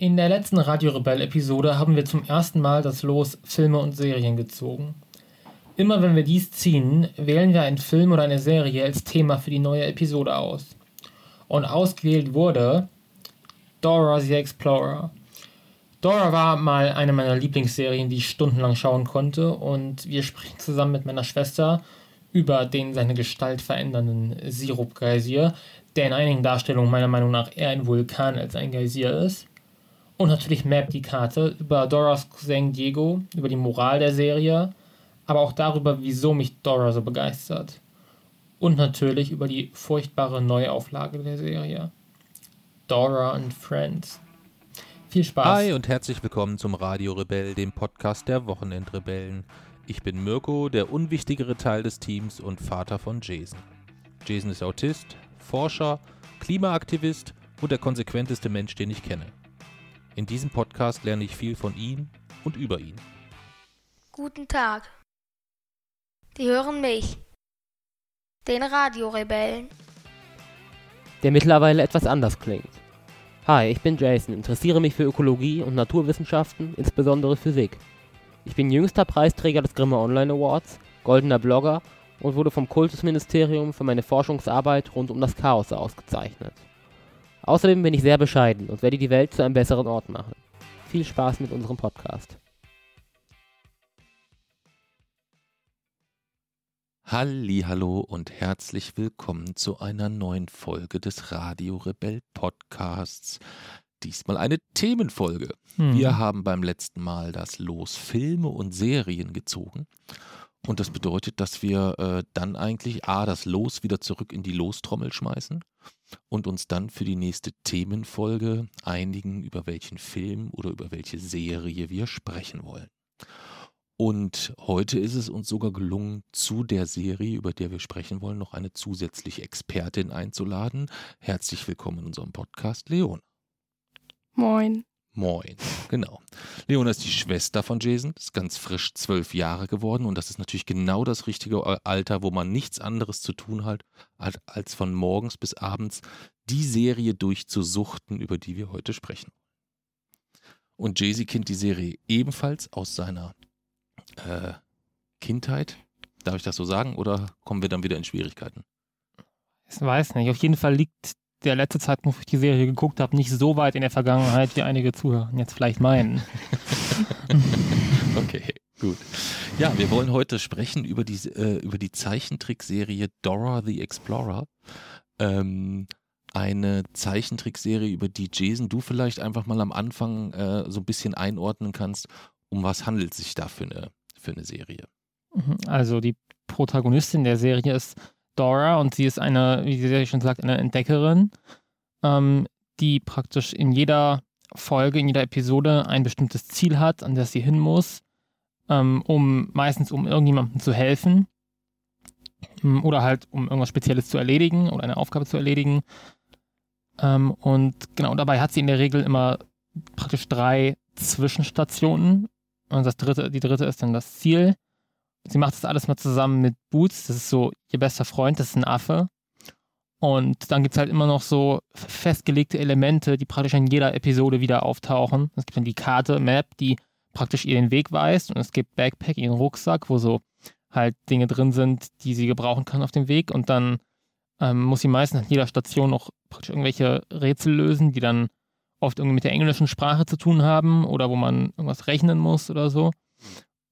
In der letzten Radio Rebell-Episode haben wir zum ersten Mal das Los Filme und Serien gezogen. Immer wenn wir dies ziehen, wählen wir einen Film oder eine Serie als Thema für die neue Episode aus. Und ausgewählt wurde Dora the Explorer. Dora war mal eine meiner Lieblingsserien, die ich stundenlang schauen konnte, und wir sprechen zusammen mit meiner Schwester über den seine Gestalt verändernden Sirup-Geysir, der in einigen Darstellungen meiner Meinung nach eher ein Vulkan als ein Geysir ist. Und natürlich Map die Karte über Doras Cousin Diego, über die Moral der Serie, aber auch darüber, wieso mich Dora so begeistert. Und natürlich über die furchtbare Neuauflage der Serie. Dora and Friends. Viel Spaß. Hi und herzlich willkommen zum Radio Rebell, dem Podcast der Wochenendrebellen. Ich bin Mirko, der unwichtigere Teil des Teams und Vater von Jason. Jason ist Autist, Forscher, Klimaaktivist und der konsequenteste Mensch, den ich kenne. In diesem Podcast lerne ich viel von ihm und über ihn. Guten Tag. Die hören mich, den Radiorebellen. der mittlerweile etwas anders klingt. Hi, ich bin Jason, interessiere mich für Ökologie und Naturwissenschaften, insbesondere Physik. Ich bin jüngster Preisträger des Grimme Online Awards, goldener Blogger und wurde vom Kultusministerium für meine Forschungsarbeit rund um das Chaos ausgezeichnet. Außerdem bin ich sehr bescheiden und werde die Welt zu einem besseren Ort machen. Viel Spaß mit unserem Podcast. Hallo und herzlich willkommen zu einer neuen Folge des Radio Rebell Podcasts. Diesmal eine Themenfolge. Hm. Wir haben beim letzten Mal das Los Filme und Serien gezogen. Und das bedeutet, dass wir äh, dann eigentlich A, das Los wieder zurück in die Lostrommel schmeißen und uns dann für die nächste Themenfolge einigen, über welchen Film oder über welche Serie wir sprechen wollen. Und heute ist es uns sogar gelungen, zu der Serie, über der wir sprechen wollen, noch eine zusätzliche Expertin einzuladen. Herzlich willkommen in unserem Podcast, Leon. Moin. Moin. Genau. Leona ist die Schwester von Jason, ist ganz frisch zwölf Jahre geworden und das ist natürlich genau das richtige Alter, wo man nichts anderes zu tun hat, als- von morgens bis abends die Serie durchzusuchten, über die wir heute sprechen. Und Jay-Z kennt die Serie ebenfalls aus seiner äh, Kindheit. Darf ich das so sagen oder kommen wir dann wieder in Schwierigkeiten? Ich weiß nicht. Auf jeden Fall liegt der letzte Zeitpunkt, wo ich die Serie geguckt habe, nicht so weit in der Vergangenheit, wie einige Zuhörer jetzt vielleicht meinen. Okay, gut. Ja, wir wollen heute sprechen über die, äh, über die Zeichentrickserie Dora the Explorer. Ähm, eine Zeichentrickserie, über die Jason du vielleicht einfach mal am Anfang äh, so ein bisschen einordnen kannst. Um was handelt es sich da für eine, für eine Serie? Mhm. Also die Protagonistin der Serie ist Dora und sie ist eine, wie Serie schon sagt, eine Entdeckerin, ähm, die praktisch in jeder Folge, in jeder Episode ein bestimmtes Ziel hat, an das sie hin muss, ähm, um meistens um irgendjemandem zu helfen ähm, oder halt um irgendwas Spezielles zu erledigen oder eine Aufgabe zu erledigen. Ähm, und genau dabei hat sie in der Regel immer praktisch drei Zwischenstationen. Und das dritte, die dritte ist dann das Ziel. Sie macht das alles mal zusammen mit Boots, das ist so ihr bester Freund, das ist ein Affe. Und dann gibt es halt immer noch so festgelegte Elemente, die praktisch in jeder Episode wieder auftauchen. Es gibt dann die Karte, Map, die praktisch ihr den Weg weist. Und es gibt Backpack, ihren Rucksack, wo so halt Dinge drin sind, die sie gebrauchen kann auf dem Weg. Und dann ähm, muss sie meistens an jeder Station noch praktisch irgendwelche Rätsel lösen, die dann oft irgendwie mit der englischen Sprache zu tun haben oder wo man irgendwas rechnen muss oder so.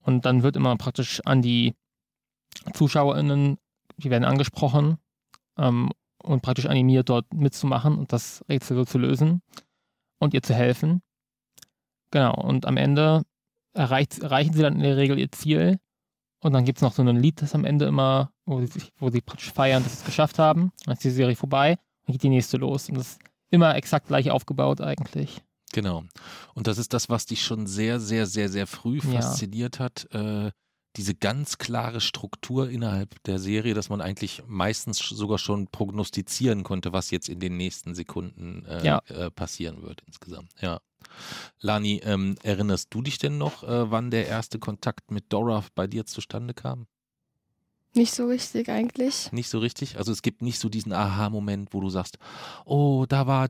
Und dann wird immer praktisch an die ZuschauerInnen, die werden angesprochen ähm, und praktisch animiert, dort mitzumachen und das Rätsel so zu lösen und ihr zu helfen. Genau, und am Ende erreicht, erreichen sie dann in der Regel ihr Ziel. Und dann gibt es noch so ein Lied, das am Ende immer, wo sie, wo sie praktisch feiern, dass sie es geschafft haben. Dann ist die Serie vorbei, dann geht die nächste los. Und das ist immer exakt gleich aufgebaut eigentlich. Genau. Und das ist das, was dich schon sehr, sehr, sehr, sehr früh Ja. fasziniert hat. Äh, diese ganz klare Struktur innerhalb der Serie, dass man eigentlich meistens sogar schon prognostizieren konnte, was jetzt in den nächsten Sekunden äh, Ja. äh, passieren wird insgesamt. Ja. Lani, ähm, erinnerst du dich denn noch, äh, wann der erste Kontakt mit Dora bei dir zustande kam? Nicht so richtig eigentlich. Nicht so richtig? Also es gibt nicht so diesen Aha-Moment, wo du sagst, oh, da war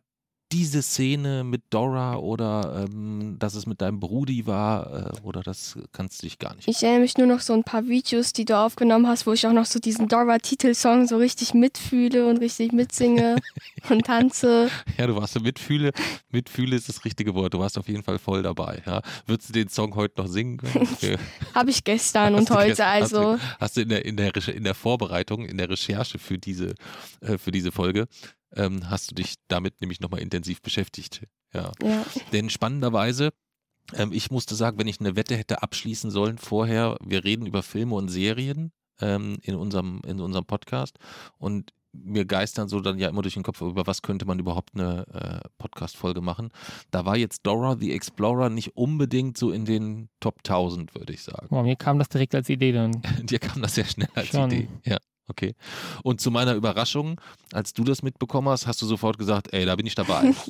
diese Szene mit Dora oder ähm, dass es mit deinem Brudi war äh, oder das kannst du dich gar nicht. Ich erinnere mich nur noch so ein paar Videos, die du aufgenommen hast, wo ich auch noch so diesen Dora-Titelsong so richtig mitfühle und richtig mitsinge und tanze. Ja, du warst so mitfühle. Mitfühle ist das richtige Wort. Du warst auf jeden Fall voll dabei. Ja. Würdest du den Song heute noch singen können? Habe ich gestern Hast und heute, gestern- also Hast du, hast du in, der, in, der, in der Vorbereitung, in der Recherche für diese, äh, für diese Folge, ähm, hast du dich damit nämlich nochmal intensiv beschäftigt. Ja. ja. Denn spannenderweise, ähm, ich musste sagen, wenn ich eine Wette hätte abschließen sollen vorher, wir reden über Filme und Serien ähm, in, unserem, in unserem Podcast und mir geistern so dann ja immer durch den Kopf, über was könnte man überhaupt eine äh, Podcast-Folge machen. Da war jetzt Dora the Explorer nicht unbedingt so in den Top 1000, würde ich sagen. Boah, mir kam das direkt als Idee dann. Dir kam das sehr schnell als Schon. Idee. Ja, okay. Und zu meiner Überraschung, als du das mitbekommen hast, hast du sofort gesagt, ey, da bin ich dabei.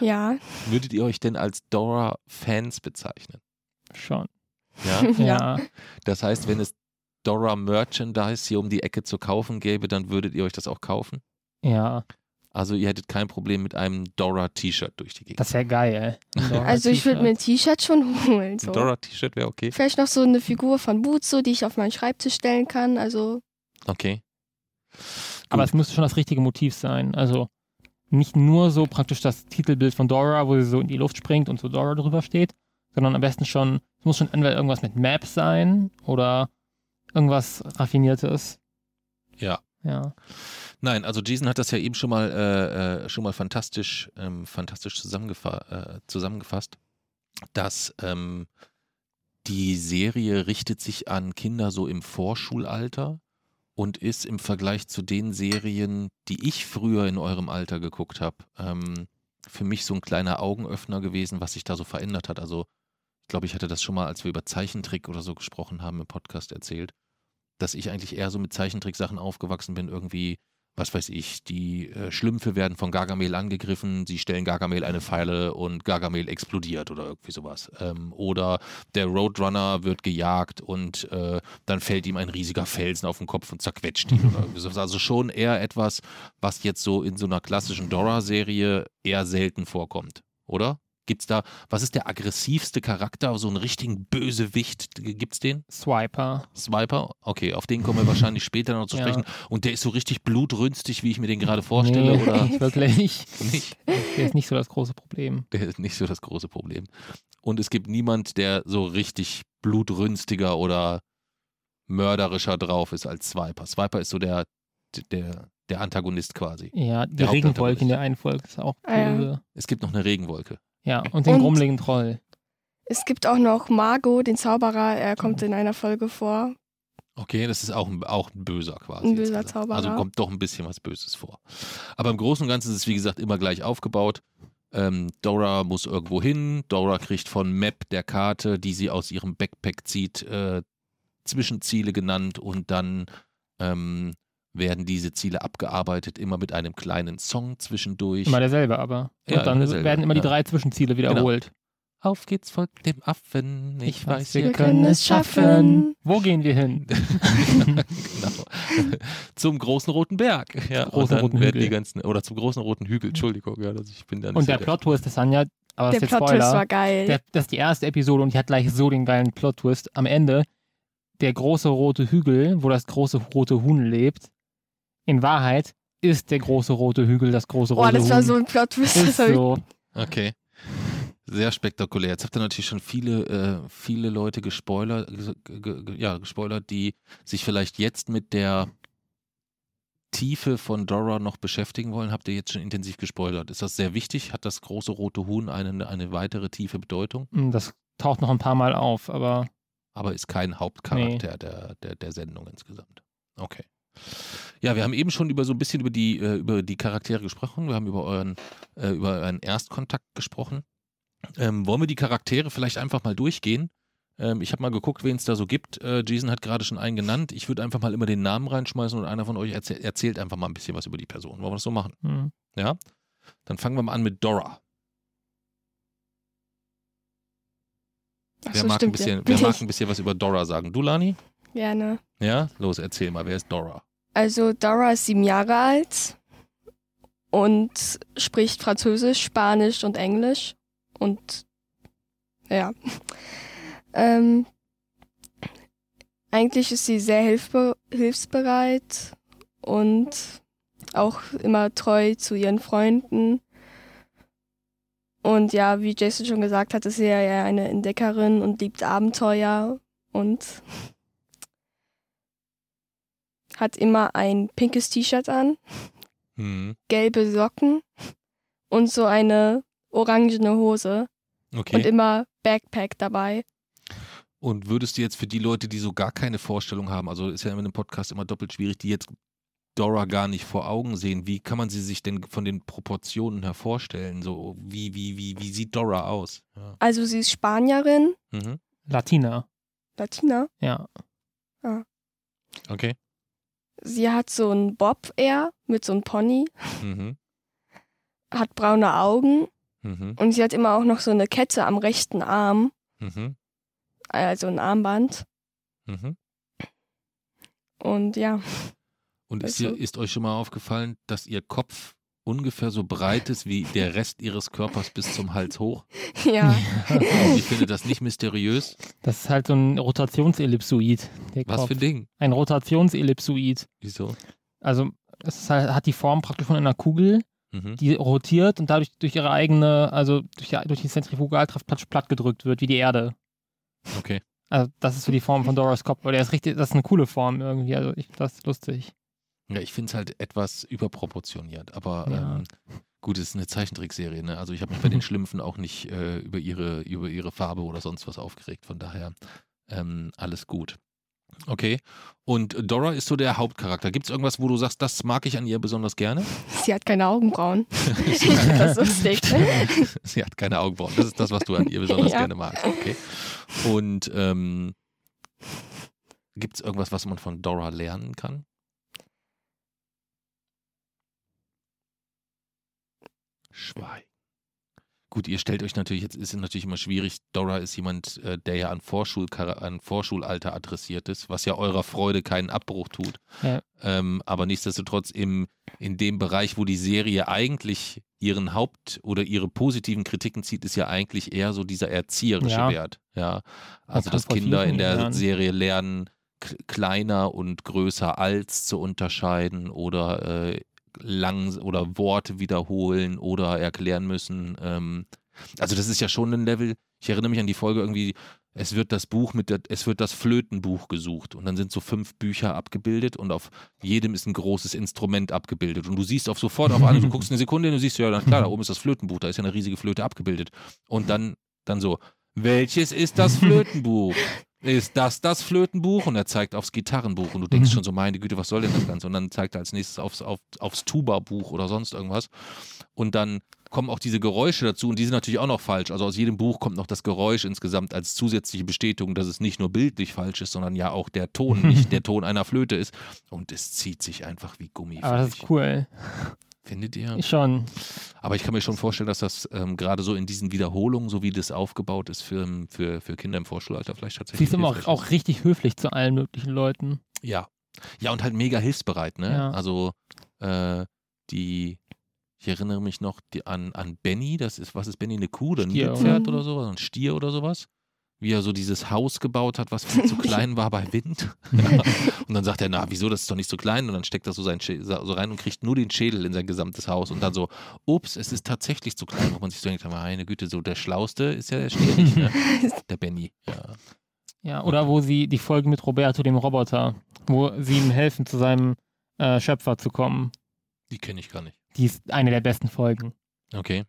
Ja, Würdet ihr euch denn als Dora-Fans bezeichnen? Schon. Ja. Ja. Das heißt, wenn es Dora Merchandise hier um die Ecke zu kaufen gäbe, dann würdet ihr euch das auch kaufen? Ja. Also ihr hättet kein Problem mit einem Dora-T-Shirt durch die Gegend. Das wäre geil. Dora also ich würde mir ein T-Shirt. Schon holen. So. Ein Dora-T-Shirt wäre okay. Vielleicht noch so eine Figur von Butzo, die ich auf meinen Schreibtisch stellen kann. Also Okay. Aber Gut. es müsste schon das richtige Motiv sein. Also nicht nur so praktisch das Titelbild von Dora, wo sie so in die Luft springt und so Dora drüber steht, sondern am besten schon, es muss schon entweder irgendwas mit Maps sein oder irgendwas Raffiniertes. Ja. Ja. Nein, also Jason hat das ja eben schon mal, äh, äh, schon mal fantastisch, ähm, fantastisch zusammengefa äh, zusammengefasst, dass ähm, die Serie richtet sich an Kinder so im Vorschulalter und ist im Vergleich zu den Serien, die ich früher in eurem Alter geguckt habe, ähm, für mich so ein kleiner Augenöffner gewesen, was sich da so verändert hat. Also ich glaube, ich hatte das schon mal, als wir über Zeichentrick oder so gesprochen haben im Podcast erzählt, dass ich eigentlich eher so mit Zeichentricksachen aufgewachsen bin, irgendwie was weiß ich, die äh, Schlümpfe werden von Gargamel angegriffen, sie stellen Gargamel eine Pfeile und Gargamel explodiert oder irgendwie sowas. Ähm, oder der Roadrunner wird gejagt und äh, dann fällt ihm ein riesiger Felsen auf den Kopf und zerquetscht ihn. Also schon eher etwas, was jetzt so in so einer klassischen Dora-Serie eher selten vorkommt, oder? Gibt's da, was ist der aggressivste Charakter, so einen richtigen Bösewicht? Gibt's den? Swiper. Swiper? Okay, auf den kommen wir wahrscheinlich später noch zu Ja. sprechen. Und der ist so richtig blutrünstig, wie ich mir den gerade vorstelle, nee, oder nicht wirklich. nicht? Der ist nicht so das große Problem. Der ist nicht so das große Problem. Und es gibt niemand, der so richtig blutrünstiger oder mörderischer drauf ist als Swiper. Swiper ist so der, der, der Antagonist quasi. Ja, die Der Regenwolke in der einen Folge ist auch Ah, ja. böse. Es gibt noch eine Regenwolke. Ja, und den Und- grummeligen Troll. es gibt auch noch Margot, den Zauberer. Er kommt in einer Folge vor. Okay, das ist auch ein, auch ein böser quasi. Ein böser insgesamt. Zauberer. Also kommt doch ein bisschen was Böses vor. Aber im Großen und Ganzen ist es, wie gesagt, immer gleich aufgebaut. Ähm, Dora muss irgendwo hin. Dora kriegt von Map der Karte, die sie aus ihrem Backpack zieht, äh, Zwischenziele genannt und dann ähm, werden diese Ziele abgearbeitet, immer mit einem kleinen Song zwischendurch. Immer derselbe, aber. Und Ja, dann derselbe, werden immer die drei Zwischenziele wiederholt. Auf geht's von dem Affen. Ich, weiß, wir wir können es schaffen. Wo gehen wir hin? genau. Zum großen roten Berg. Ja, großen roten werden die Hügel. ganzen, oder zum großen roten Hügel, Entschuldigung, ja, das, ich bin da nicht Und der Plot-Twist ist dann ja, aber das Der ist jetzt Plot-Twist Spoiler. war geil. Der, das ist die erste Episode und die hat gleich so den geilen Plot-Twist. Am Ende, der große rote Hügel, wo das große rote Huhn lebt, in Wahrheit ist der große rote Hügel das große rote Boah, das Huhn. war so ein Plot-Twist. Das ist so. Okay. Sehr spektakulär. Jetzt habt ihr natürlich schon viele, äh, viele Leute gespoilert, ge- ge- ge- ja, gespoilert, die sich vielleicht jetzt mit der Tiefe von Dora noch beschäftigen wollen. Habt ihr jetzt schon intensiv gespoilert? Ist das sehr wichtig? Hat das große rote Huhn eine, eine weitere tiefe Bedeutung? Hm, Das taucht noch ein paar Mal auf, aber aber ist kein Hauptcharakter der, der, der Sendung insgesamt. Okay. Ja, wir haben eben schon über so ein bisschen über die, äh, über die Charaktere gesprochen. Wir haben über euren, äh, über euren Erstkontakt gesprochen. Ähm, wollen wir die Charaktere vielleicht einfach mal durchgehen? Ähm, ich habe mal geguckt, wen es da so gibt. Äh, Jason hat gerade schon einen genannt. Ich würde einfach mal immer den Namen reinschmeißen und einer von euch erzäh erzählt einfach mal ein bisschen was über die Person. Wollen wir das so machen? hm. Ja? Dann fangen wir mal an mit Dora. Wer, so, mag, ein bisschen, ja. wer mag ein bisschen was über Dora sagen? Du, Lani? Gerne. Ja? Los, erzähl mal, wer ist Dora? Also Dora ist sieben Jahre alt und spricht Französisch, Spanisch und Englisch. Und ja. Ähm, eigentlich ist sie sehr hilfbe hilfsbereit und auch immer treu zu ihren Freunden. Und ja, wie Jason schon gesagt hat, ist sie ja eine Entdeckerin und liebt Abenteuer und hat immer ein pinkes T-Shirt an, Mhm. gelbe Socken und so eine orangene Hose und Okay. immer Backpack dabei. Und würdest du jetzt für die Leute, die so gar keine Vorstellung haben, also ist ja in einem Podcast immer doppelt schwierig, die jetzt Dora gar nicht vor Augen sehen, wie kann man sie sich denn von den Proportionen her vorstellen? So, wie, wie, wie, wie sieht Dora aus? Ja. Also sie ist Spanierin, Mhm. Latina. Latina. Ja. Okay. Sie hat so einen Bob eher mit so einem Pony, Mhm. hat braune Augen Mhm. und sie hat immer auch noch so eine Kette am rechten Arm, Mhm. also ein Armband. Mhm. Und ja, Und ist, Also- ihr, ist euch schon mal aufgefallen, dass ihr Kopf ungefähr so breit ist wie der Rest ihres Körpers bis zum Hals hoch? ja, Und ich finde das nicht mysteriös. Das ist halt so ein Rotationsellipsoid. Was für ein Ding? Ein Rotationsellipsoid. Wieso? Also es ist halt, hat die Form praktisch von einer Kugel, Mhm. die rotiert und dadurch durch ihre eigene, also durch die, durch die Zentrifugalkraft platt, platt gedrückt wird, wie die Erde. Okay. Also das ist so die Form von Doras Kopf, weil der ist richtig, das ist eine coole Form irgendwie. Also ich, das ist lustig. Ja, ich finde es halt etwas überproportioniert, aber Ja. ähm, gut, es ist eine Zeichentrickserie, ne? Also ich habe mich bei den Schlümpfen auch nicht äh, über, ihre, über ihre Farbe oder sonst was aufgeregt, von daher ähm, alles gut. Okay. Und Dora ist so der Hauptcharakter. Gibt es irgendwas, wo du sagst, das mag ich an ihr besonders gerne? sie hat keine Augenbrauen. ich finde das lustig. Sie hat keine Augenbrauen. Das ist das, was du an ihr besonders Ja. gerne magst. Okay. Und ähm, gibt es irgendwas, was man von Dora lernen kann? Schweig. Gut, ihr stellt euch natürlich, jetzt ist es natürlich immer schwierig, Dora ist jemand, äh, der ja an, Vorschul an Vorschulalter adressiert ist, was ja eurer Freude keinen Abbruch tut. Ja. Ähm, aber nichtsdestotrotz im, in dem Bereich, wo die Serie eigentlich ihren Haupt- oder ihre positiven Kritiken zieht, ist ja eigentlich eher so dieser erzieherische Ja. Wert. Ja. Also, dass Kinder in der lernen. Serie lernen, kleiner und größer als zu unterscheiden oder äh, lang oder Worte wiederholen oder erklären müssen. Ähm, also das ist ja schon ein Level. Ich erinnere mich an die Folge irgendwie, es wird das Buch mit der, es wird das Flötenbuch gesucht und dann sind so fünf Bücher abgebildet und auf jedem ist ein großes Instrument abgebildet und du siehst auf sofort auf alle, du guckst eine Sekunde und du siehst ja, na klar, da oben ist das Flötenbuch, da ist ja eine riesige Flöte abgebildet und dann, dann so, welches ist das Flötenbuch? Ist das das Flötenbuch? Und er zeigt aufs Gitarrenbuch und du denkst schon so, meine Güte, was soll denn das Ganze? Und dann zeigt er als nächstes aufs, auf, aufs Tuba-Buch oder sonst irgendwas. Und dann kommen auch diese Geräusche dazu und die sind natürlich auch noch falsch. Also aus jedem Buch kommt noch das Geräusch insgesamt als zusätzliche Bestätigung, dass es nicht nur bildlich falsch ist, sondern ja auch der Ton nicht der Ton einer Flöte ist. Und es zieht sich einfach wie Gummi. Aber das ist cool. Findet ihr? Schon. Aber ich kann mir schon vorstellen, dass das ähm, gerade so in diesen Wiederholungen, so wie das aufgebaut ist für, für, für Kinder im Vorschulalter, vielleicht Sie tatsächlich. ist immer auch, auch richtig höflich zu allen möglichen Leuten. Ja. Ja, und halt mega hilfsbereit, ne? Ja. Also, äh, die, ich erinnere mich noch die, an, an Benny, das ist, was ist Benny, eine Kuh oder ein Nilpferd oder? oder sowas, ein Stier oder sowas? Wie er so dieses Haus gebaut hat, was viel zu klein war bei Wind. ja. Und dann sagt er, na, wieso, das ist doch nicht so klein. Und dann steckt er so, sein so rein und kriegt nur den Schädel in sein gesamtes Haus. Und dann so, ups, es ist tatsächlich zu klein, wo man sich so denkt, meine Güte, so der Schlauste ist ja der nicht, ne? Der Benny, ja. Ja, oder wo sie die Folge mit Roberto, dem Roboter, wo sie ihm helfen, zu seinem äh, Schöpfer zu kommen. Die kenne ich gar nicht. Die ist eine der besten Folgen. Okay.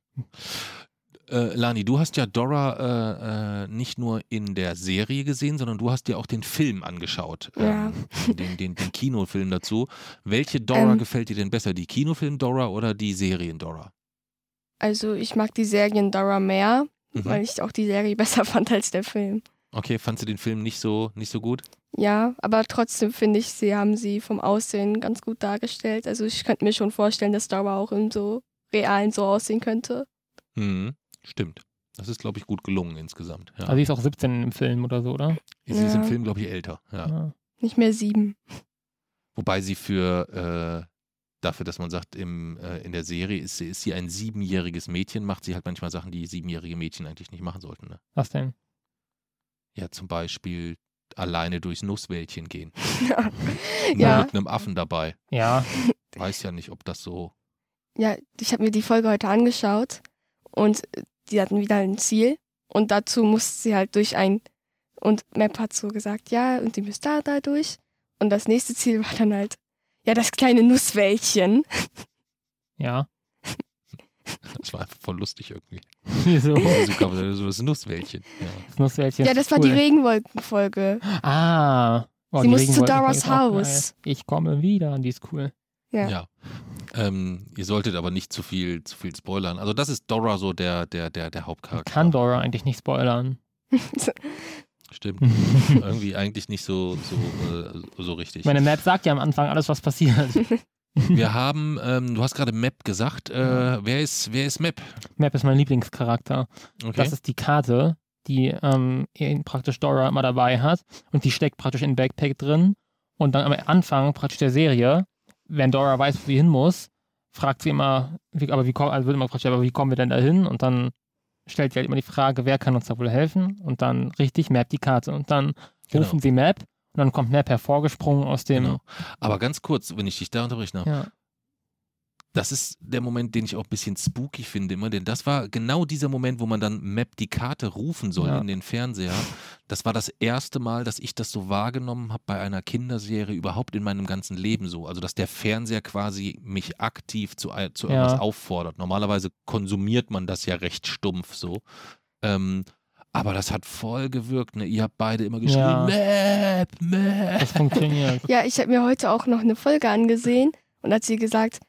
Äh, Lani, du hast ja Dora äh, äh, nicht nur in der Serie gesehen, sondern du hast dir auch den Film angeschaut. Ja. Ähm, den, den, den Kinofilm dazu. Welche Dora Ähm. gefällt dir denn besser? Die Kinofilm Dora oder die Serien Dora? Also ich mag die Serien Dora mehr, Mhm. weil ich auch die Serie besser fand als der Film. Okay, fandst du den Film nicht so, nicht so gut? Ja, aber trotzdem finde ich, sie haben sie vom Aussehen ganz gut dargestellt. Also ich könnte mir schon vorstellen, dass Dora auch in so realen so aussehen könnte. Mhm. Stimmt. Das ist, glaube ich, gut gelungen insgesamt. Ja. Also sie ist auch 17 im Film oder so, oder? sie ist im ja. Film, glaube ich, älter. Ja. Ja. Nicht mehr sieben. Wobei sie für, äh, dafür, dass man sagt, im, äh, in der Serie ist, sie- ist sie ein siebenjähriges Mädchen, macht sie halt manchmal Sachen, die siebenjährige Mädchen eigentlich nicht machen sollten. Ne? Was denn? Ja, zum Beispiel alleine durchs Nusswäldchen gehen. Nur Ja. mit einem Affen dabei. Ja, Weiß ja nicht, ob das so. Ja, ich habe mir die Folge heute angeschaut und die hatten wieder ein Ziel und dazu musste sie halt durch ein und Map hat so gesagt, ja, und die müsst da, da durch und das nächste Ziel war dann halt, ja, das kleine Nusswäldchen. ja. Das war einfach voll lustig irgendwie. Wieso? So kann man so das Nusswäldchen. Ja. Das Nusswäldchen Ja, das war cool. die Regenwolkenfolge. Ah. Oh, Sie musste zu geil. Haus. Ich komme wieder, die ist cool. Ja. Ja. Ähm, ihr solltet aber nicht zu viel, zu viel spoilern. Also das ist Dora so der, der, der, der Hauptcharakter. kann Dora eigentlich nicht spoilern. Stimmt. Irgendwie eigentlich nicht so, so, äh, so richtig. Meine Map sagt ja am Anfang alles, was passiert. Wir haben, ähm, du hast gerade Map gesagt. Äh, wer, ist, wer ist Map? Map ist mein Lieblingscharakter. Okay. Das ist die Karte, die ähm, praktisch Dora immer dabei hat. Und die steckt praktisch in den Backpack drin. Und dann am Anfang praktisch der Serie, wenn Dora weiß, wo sie hin muss, fragt sie immer, wie, aber wie kommen, also wird immer gefragt, aber wie kommen wir denn da hin? Und dann stellt sie halt immer die Frage, wer kann uns da wohl helfen? Und dann richtig Map die Karte. Und dann Genau. rufen sie Map und dann kommt Map hervorgesprungen aus dem. Genau. Aber ganz kurz, wenn ich dich da unterbreche, noch. Ja. Das ist der Moment, den ich auch ein bisschen spooky finde immer, denn das war genau dieser Moment, wo man dann Map die Karte rufen soll Ja. in den Fernseher. Das war das erste Mal, dass ich das so wahrgenommen habe bei einer Kinderserie überhaupt in meinem ganzen Leben so. Also, dass der Fernseher quasi mich aktiv zu, zu Ja. irgendwas auffordert. Normalerweise konsumiert man das ja recht stumpf so. Ähm, aber das hat voll gewirkt. Ne? Ihr habt beide immer geschrien, Ja. Map, Map. Das funktioniert. Ja, ich habe mir heute auch noch eine Folge angesehen und hat sie gesagt,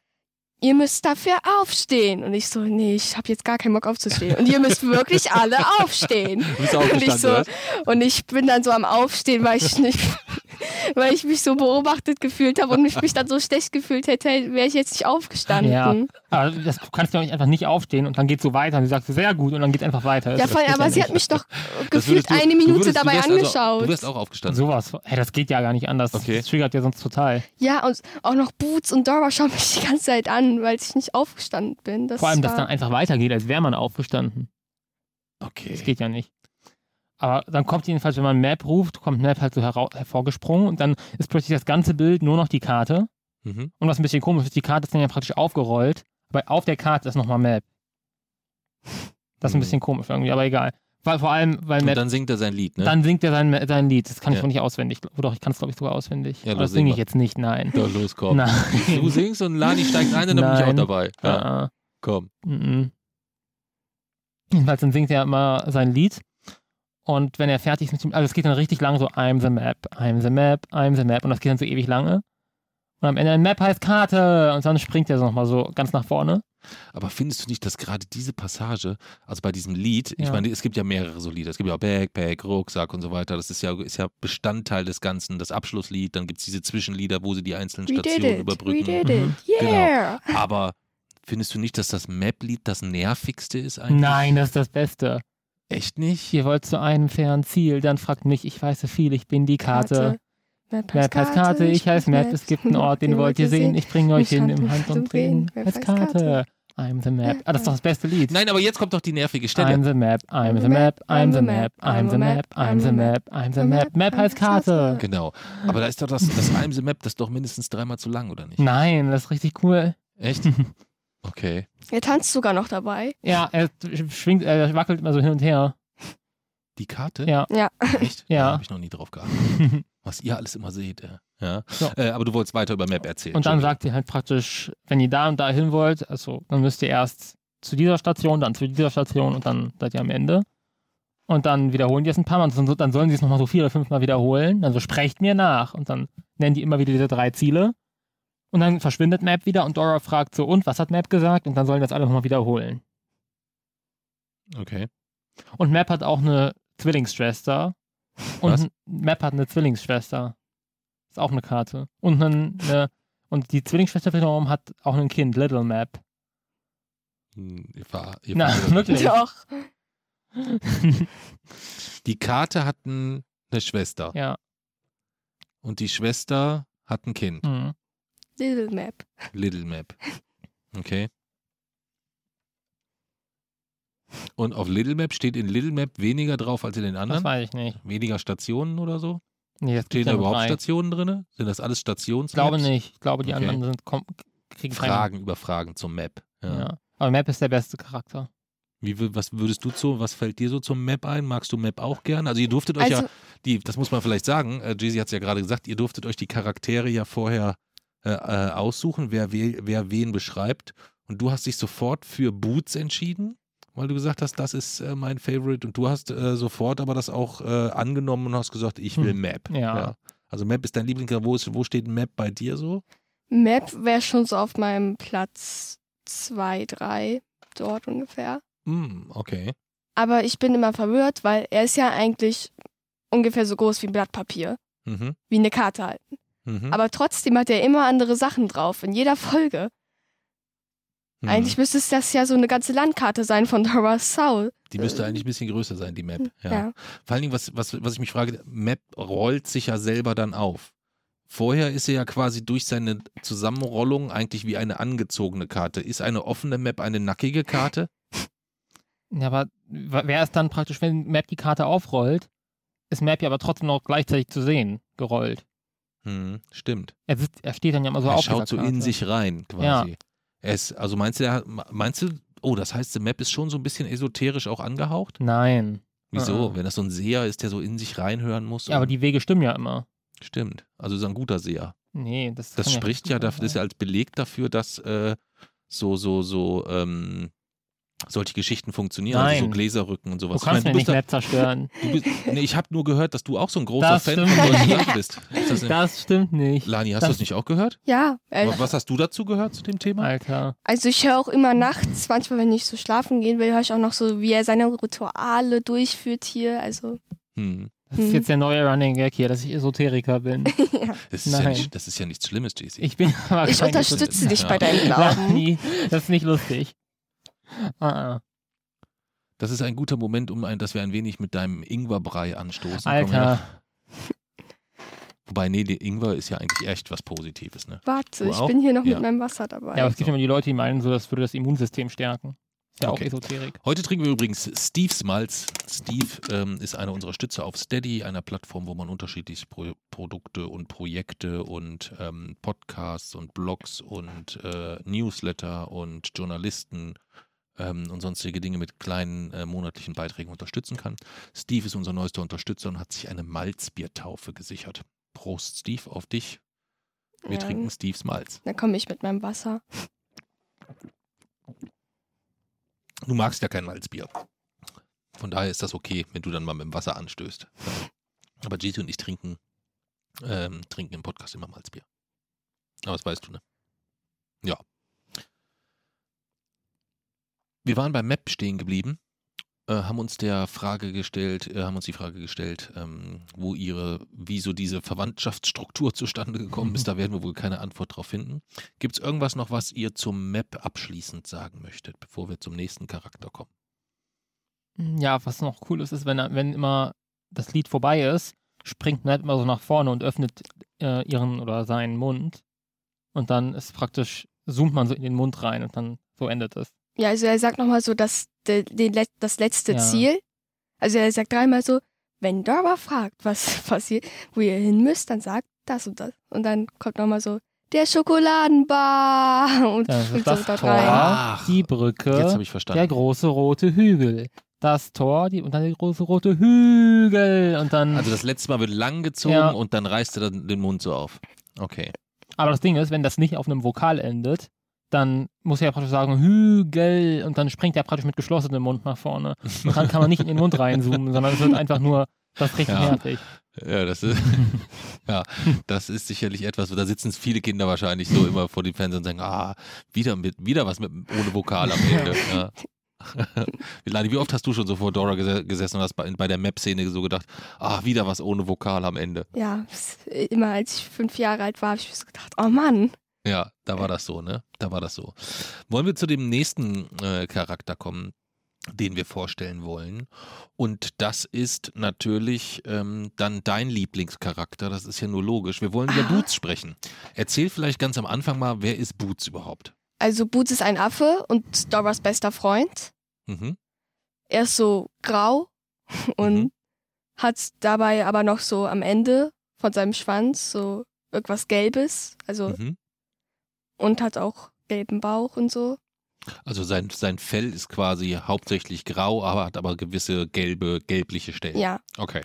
ihr müsst dafür aufstehen. Und ich so, nee, ich habe jetzt gar keinen Bock aufzustehen. Und ihr müsst wirklich alle aufstehen. Und ich, so, und ich bin dann so am Aufstehen, weil ich nicht, weil ich mich so beobachtet gefühlt habe und mich, mich dann so schlecht gefühlt hätte, wäre ich jetzt nicht aufgestanden. Ja. Ja, Aber das du kannst ja auch nicht einfach nicht aufstehen und dann geht so weiter und sie sagt so, sehr gut und dann geht einfach weiter. Das- voll, aber sie nicht. hat mich doch gefühlt du- eine du Minute würdest- du dabei also- angeschaut. Du wärst auch aufgestanden. Sowas. Hey, das geht ja gar nicht anders. Okay. Das triggert ja sonst total. ja, und auch noch Boots und Dora schauen mich die ganze Zeit an, weil ich nicht aufgestanden bin. Das Vor allem, dass dann einfach weitergeht, als wäre man aufgestanden. Okay. Das geht ja nicht. Aber dann kommt jedenfalls, wenn man Map ruft, kommt Map halt so hervorgesprungen und dann ist plötzlich das ganze Bild nur noch die Karte. Mhm. Und was ein bisschen komisch ist, die Karte ist dann ja praktisch aufgerollt, aber auf der Karte ist nochmal Map. Das ist ein Mhm. bisschen komisch irgendwie, aber egal. Weil, vor allem, weil Und Map, dann singt er sein Lied, ne? dann singt er sein, sein Lied. Das kann ich Ja. wohl nicht auswendig. Oder doch, ich kann es glaube ich sogar auswendig. Ja, los, das singe sing ich jetzt nicht, nein. Ja, los, komm. Nein. Du singst und Lani steigt ein und dann bin ich auch Nein. dabei. Ja, Ah, komm. mhm. Jedenfalls dann singt er immer sein Lied. Und wenn er fertig ist mit dem, also es geht dann richtig lang so, I'm the map, I'm the map, I'm the map. Und das geht dann so ewig lange. Und am Ende, Map heißt Karte. Und dann springt er so nochmal so ganz nach vorne. Aber findest du nicht, dass gerade diese Passage, also bei diesem Lied, ich Ja. meine, es gibt ja mehrere so Lieder. Es gibt ja auch Backpack, Rucksack und so weiter. Das ist ja, ist ja Bestandteil des Ganzen, das Abschlusslied. Dann gibt es diese Zwischenlieder, wo sie die einzelnen We did Stationen it, überbrücken. we did it, Mhm. yeah. Aber findest du nicht, dass das Map-Lied das nervigste ist eigentlich? Nein, das ist das Beste. Echt nicht? Ihr wollt zu einem fernen Ziel, dann fragt mich, ich weiß so viel, ich bin die Karte. Map Map heißt Karte, ich heiße Map, es gibt einen Ort, den wollt ihr sehen, ich bringe euch hin im Hand und Drehen. Map Heißt heißt Karte. I'm the Map. Ah, das ist doch das beste Lied. Nein, aber jetzt kommt doch die nervige Stelle. I'm the Map, I'm the Map, I'm the Map, I'm the Map, I'm the Map, I'm the Map. Map heißt Karte. Genau. Aber da ist doch das, das I'm the Map, das ist doch mindestens dreimal zu lang, oder nicht? Nein, das ist richtig cool. Echt? Okay. Er tanzt sogar noch dabei. Ja, er schwingt, er wackelt immer so hin und her. Die Karte? Ja. Ja. Echt? Ja. Da habe ich noch nie drauf geachtet. Was ihr alles immer seht. Ja. So. Äh, aber du wolltest weiter über Map erzählen. Und dann sagt ihr halt praktisch, wenn ihr da und da hin wollt, also dann müsst ihr erst zu dieser Station, dann zu dieser Station und dann seid ihr am Ende. Und dann wiederholen die es ein paar Mal und dann sollen sie es nochmal so vier oder fünf Mal wiederholen. Also sprecht mir nach. Und dann nennen die immer wieder diese drei Ziele. Und dann verschwindet Map wieder und Dora fragt so, und was hat Map gesagt? Und dann sollen das alle nochmal wiederholen. Okay. Und Map hat auch eine Zwillingsschwester. Und Was? Map hat eine Zwillingsschwester. Ist auch eine Karte. Und eine, eine und die Zwillingsschwester wiederum hat auch ein Kind, Little Map. Hm, Ihr ver, ihr Na, wirklich? Doch. Die Karte hat ein, eine Schwester. ja. Und die Schwester hat ein Kind. Mhm. Little Map. Little Map. Okay. Und auf Little Map steht in Little Map weniger drauf als in den Das anderen? weiß ich nicht. Weniger Stationen oder so? Nee, das Stehen da ja überhaupt drei. Stationen drin? Sind das alles Stations? Ich glaube nicht. Ich glaube, die Okay. anderen sind, kom- kriegen keine- Fragen über Fragen zum Map. Ja. Ja. Aber Map ist der beste Charakter. Wie, was würdest du zu, was fällt dir so zum Map ein? Magst du Map auch gern? Also ihr durftet euch Also, ja, die, das muss man vielleicht sagen, äh, Jay-Z hat es ja gerade gesagt, ihr durftet euch die Charaktere ja vorher äh, äh, aussuchen, wer, we, wer wen beschreibt. Und du hast dich sofort für Boots entschieden, weil du gesagt hast, das ist äh, mein Favorite. Und du hast äh, sofort aber das auch äh, angenommen und hast gesagt, ich will Hm. Map. Ja. Also Map ist dein Lieblingscharakter. Wo, ist, wo steht Map bei dir so? Map wäre schon so auf meinem Platz 2, 3, dort ungefähr. Hm, okay. Aber ich bin immer verwirrt, weil er ist ja eigentlich ungefähr so groß wie ein Blatt Papier. Mhm. Wie eine Karte halt. Mhm. Aber trotzdem hat er immer andere Sachen drauf, in jeder Folge. Mhm. Eigentlich müsste es das ja so eine ganze Landkarte sein von Dora Soul. Die müsste eigentlich ein bisschen größer sein, die Map. Ja. Ja. Vor allen Dingen, was, was, was ich mich frage, Map rollt sich ja selber dann auf. Vorher ist er ja quasi durch seine Zusammenrollung eigentlich wie eine angezogene Karte. Ist eine offene Map eine nackige Karte? Ja, aber wer ist dann praktisch, wenn Map die Karte aufrollt, ist Map ja aber trotzdem noch gleichzeitig zu sehen, gerollt. Hm, stimmt. Er, sitzt, er steht dann ja immer so er auf schaut dieser so in Karte. sich rein quasi. Ja. Er ist, also meinst du, er, meinst du, oh, das heißt, die Map ist schon so ein bisschen esoterisch auch angehaucht? Nein. Wieso? Ah. Wenn das so ein Seher ist, der so in sich reinhören muss? Ja, aber die Wege stimmen ja immer. Stimmt. Also ist er ein guter Seher. Nee, das Das spricht ja, dafür, das ist ja als Beleg dafür, dass äh, so, so, so, ähm, solche Geschichten funktionieren. Also so Nein. Gläserrücken und Du sowas. kannst ich mir meine, nicht du Map zerstören. bist, da, du bist, nee, ich habe nur gehört, dass du auch so ein großer Das Fan von solchen. Sachen bist. Ist das, Das stimmt nicht. Lani, hast du das nicht auch gehört? Ja, äh, Was hast du dazu gehört zu dem Thema? Alter. also ich höre auch immer nachts, manchmal wenn ich so schlafen gehen will, höre ich auch noch so, wie er seine Rituale durchführt hier. Also, Hm. Das ist Mhm. jetzt der neue Running Gag hier, dass ich Esoteriker bin. Das, ist ja Nein. nicht, das ist ja nichts Schlimmes, JC. Ich bin aber ich unterstütze dich Ja. bei deinem Glauben. Lani, das ist nicht lustig. Ah, ah. Das ist ein guter Moment, um ein, dass wir ein wenig mit deinem Ingwerbrei anstoßen. Alter, Wobei, nee, die Ingwer ist ja eigentlich echt was Positives, ne? Warte, ich bin hier noch Ja. mit meinem Wasser dabei. ja, aber es gibt immer die Leute, die meinen, so, das würde das Immunsystem stärken. Ist ja Okay. auch Esoterik. Heute trinken wir übrigens Steve's Malz. Steve ähm, ist einer unserer Stützer auf Steady, einer Plattform, wo man unterschiedliche Pro Produkte und Projekte und ähm, Podcasts und Blogs und äh, Newsletter und Journalisten ähm, und sonstige Dinge mit kleinen äh, monatlichen Beiträgen unterstützen kann. Steve ist unser neuester Unterstützer und hat sich eine Malzbiertaufe gesichert. Prost, Steve, auf dich. Wir Ja, trinken Steve's Malz. Dann komme ich mit meinem Wasser. Du magst ja kein Malzbier. Von daher ist das okay, wenn du dann mal mit dem Wasser anstößt. Aber Gigi und ich trinken, ähm, trinken im Podcast immer Malzbier. Aber das weißt du, ne? Ja. Wir waren beim Map stehen geblieben, äh, haben uns der Frage gestellt, äh, haben uns die Frage gestellt, ähm, wo ihre, wie so diese Verwandtschaftsstruktur zustande gekommen ist. Da werden wir wohl keine Antwort drauf finden. Gibt es irgendwas noch, was ihr zum Map abschließend sagen möchtet, bevor wir zum nächsten Charakter kommen? Ja, was noch cool ist, ist, wenn, wenn immer das Lied vorbei ist, springt Ned immer so nach vorne und öffnet äh, ihren oder seinen Mund. Und dann ist praktisch, zoomt man so in den Mund rein und dann so endet es. Ja, also er sagt nochmal so das, de, den Let- das letzte Ja. Ziel. Also er sagt dreimal so, wenn Dora fragt, was passiert, wo ihr hin müsst, dann sagt das und das. Und dann kommt nochmal so, der Schokoladenbar und Das ist springt das so dort Tor, rein. Die Jetzt Brücke, habe ich verstanden. der große rote Hügel. Das Tor, die, und dann der große rote Hügel. Und dann. Also das letzte Mal wird lang gezogen Ja. und dann reißt er dann den Mund so auf. Okay. Aber das Ding ist, wenn das nicht auf einem Vokal endet, dann muss er ja praktisch sagen Hügel und dann springt er praktisch mit geschlossenem Mund nach vorne. Und dann kann man nicht in den Mund reinzoomen, sondern es wird einfach nur das richtig Ja. fertig. Ja, das ist, ja, das ist sicherlich etwas, da sitzen viele Kinder wahrscheinlich so immer vor dem Fernseher und sagen, ah, wieder mit, wieder was mit ohne Vokal am Ende. Ja. Lani, wie oft hast du schon so vor Dora gese- gesessen und hast bei, bei der Map-Szene so gedacht, ah, wieder was ohne Vokal am Ende. Ja, immer als ich fünf Jahre alt war, habe ich mir so gedacht, oh Mann. Ja, da war das so, ne? Da war das so. Wollen wir zu dem nächsten äh, Charakter kommen? den wir vorstellen wollen. Und das ist natürlich ähm, dann dein Lieblingscharakter. Das ist ja nur logisch. Wir wollen über Ah. Boots sprechen. Erzähl vielleicht ganz am Anfang mal, wer ist Boots überhaupt? Also Boots ist ein Affe und Doras bester Freund. Mhm. Er ist so grau und Mhm. hat dabei aber noch so am Ende von seinem Schwanz so irgendwas Gelbes. Also Mhm. Und hat auch gelben Bauch und so. Also sein, sein Fell ist quasi hauptsächlich grau, aber hat aber gewisse gelbe, gelbliche Stellen. Ja. Okay.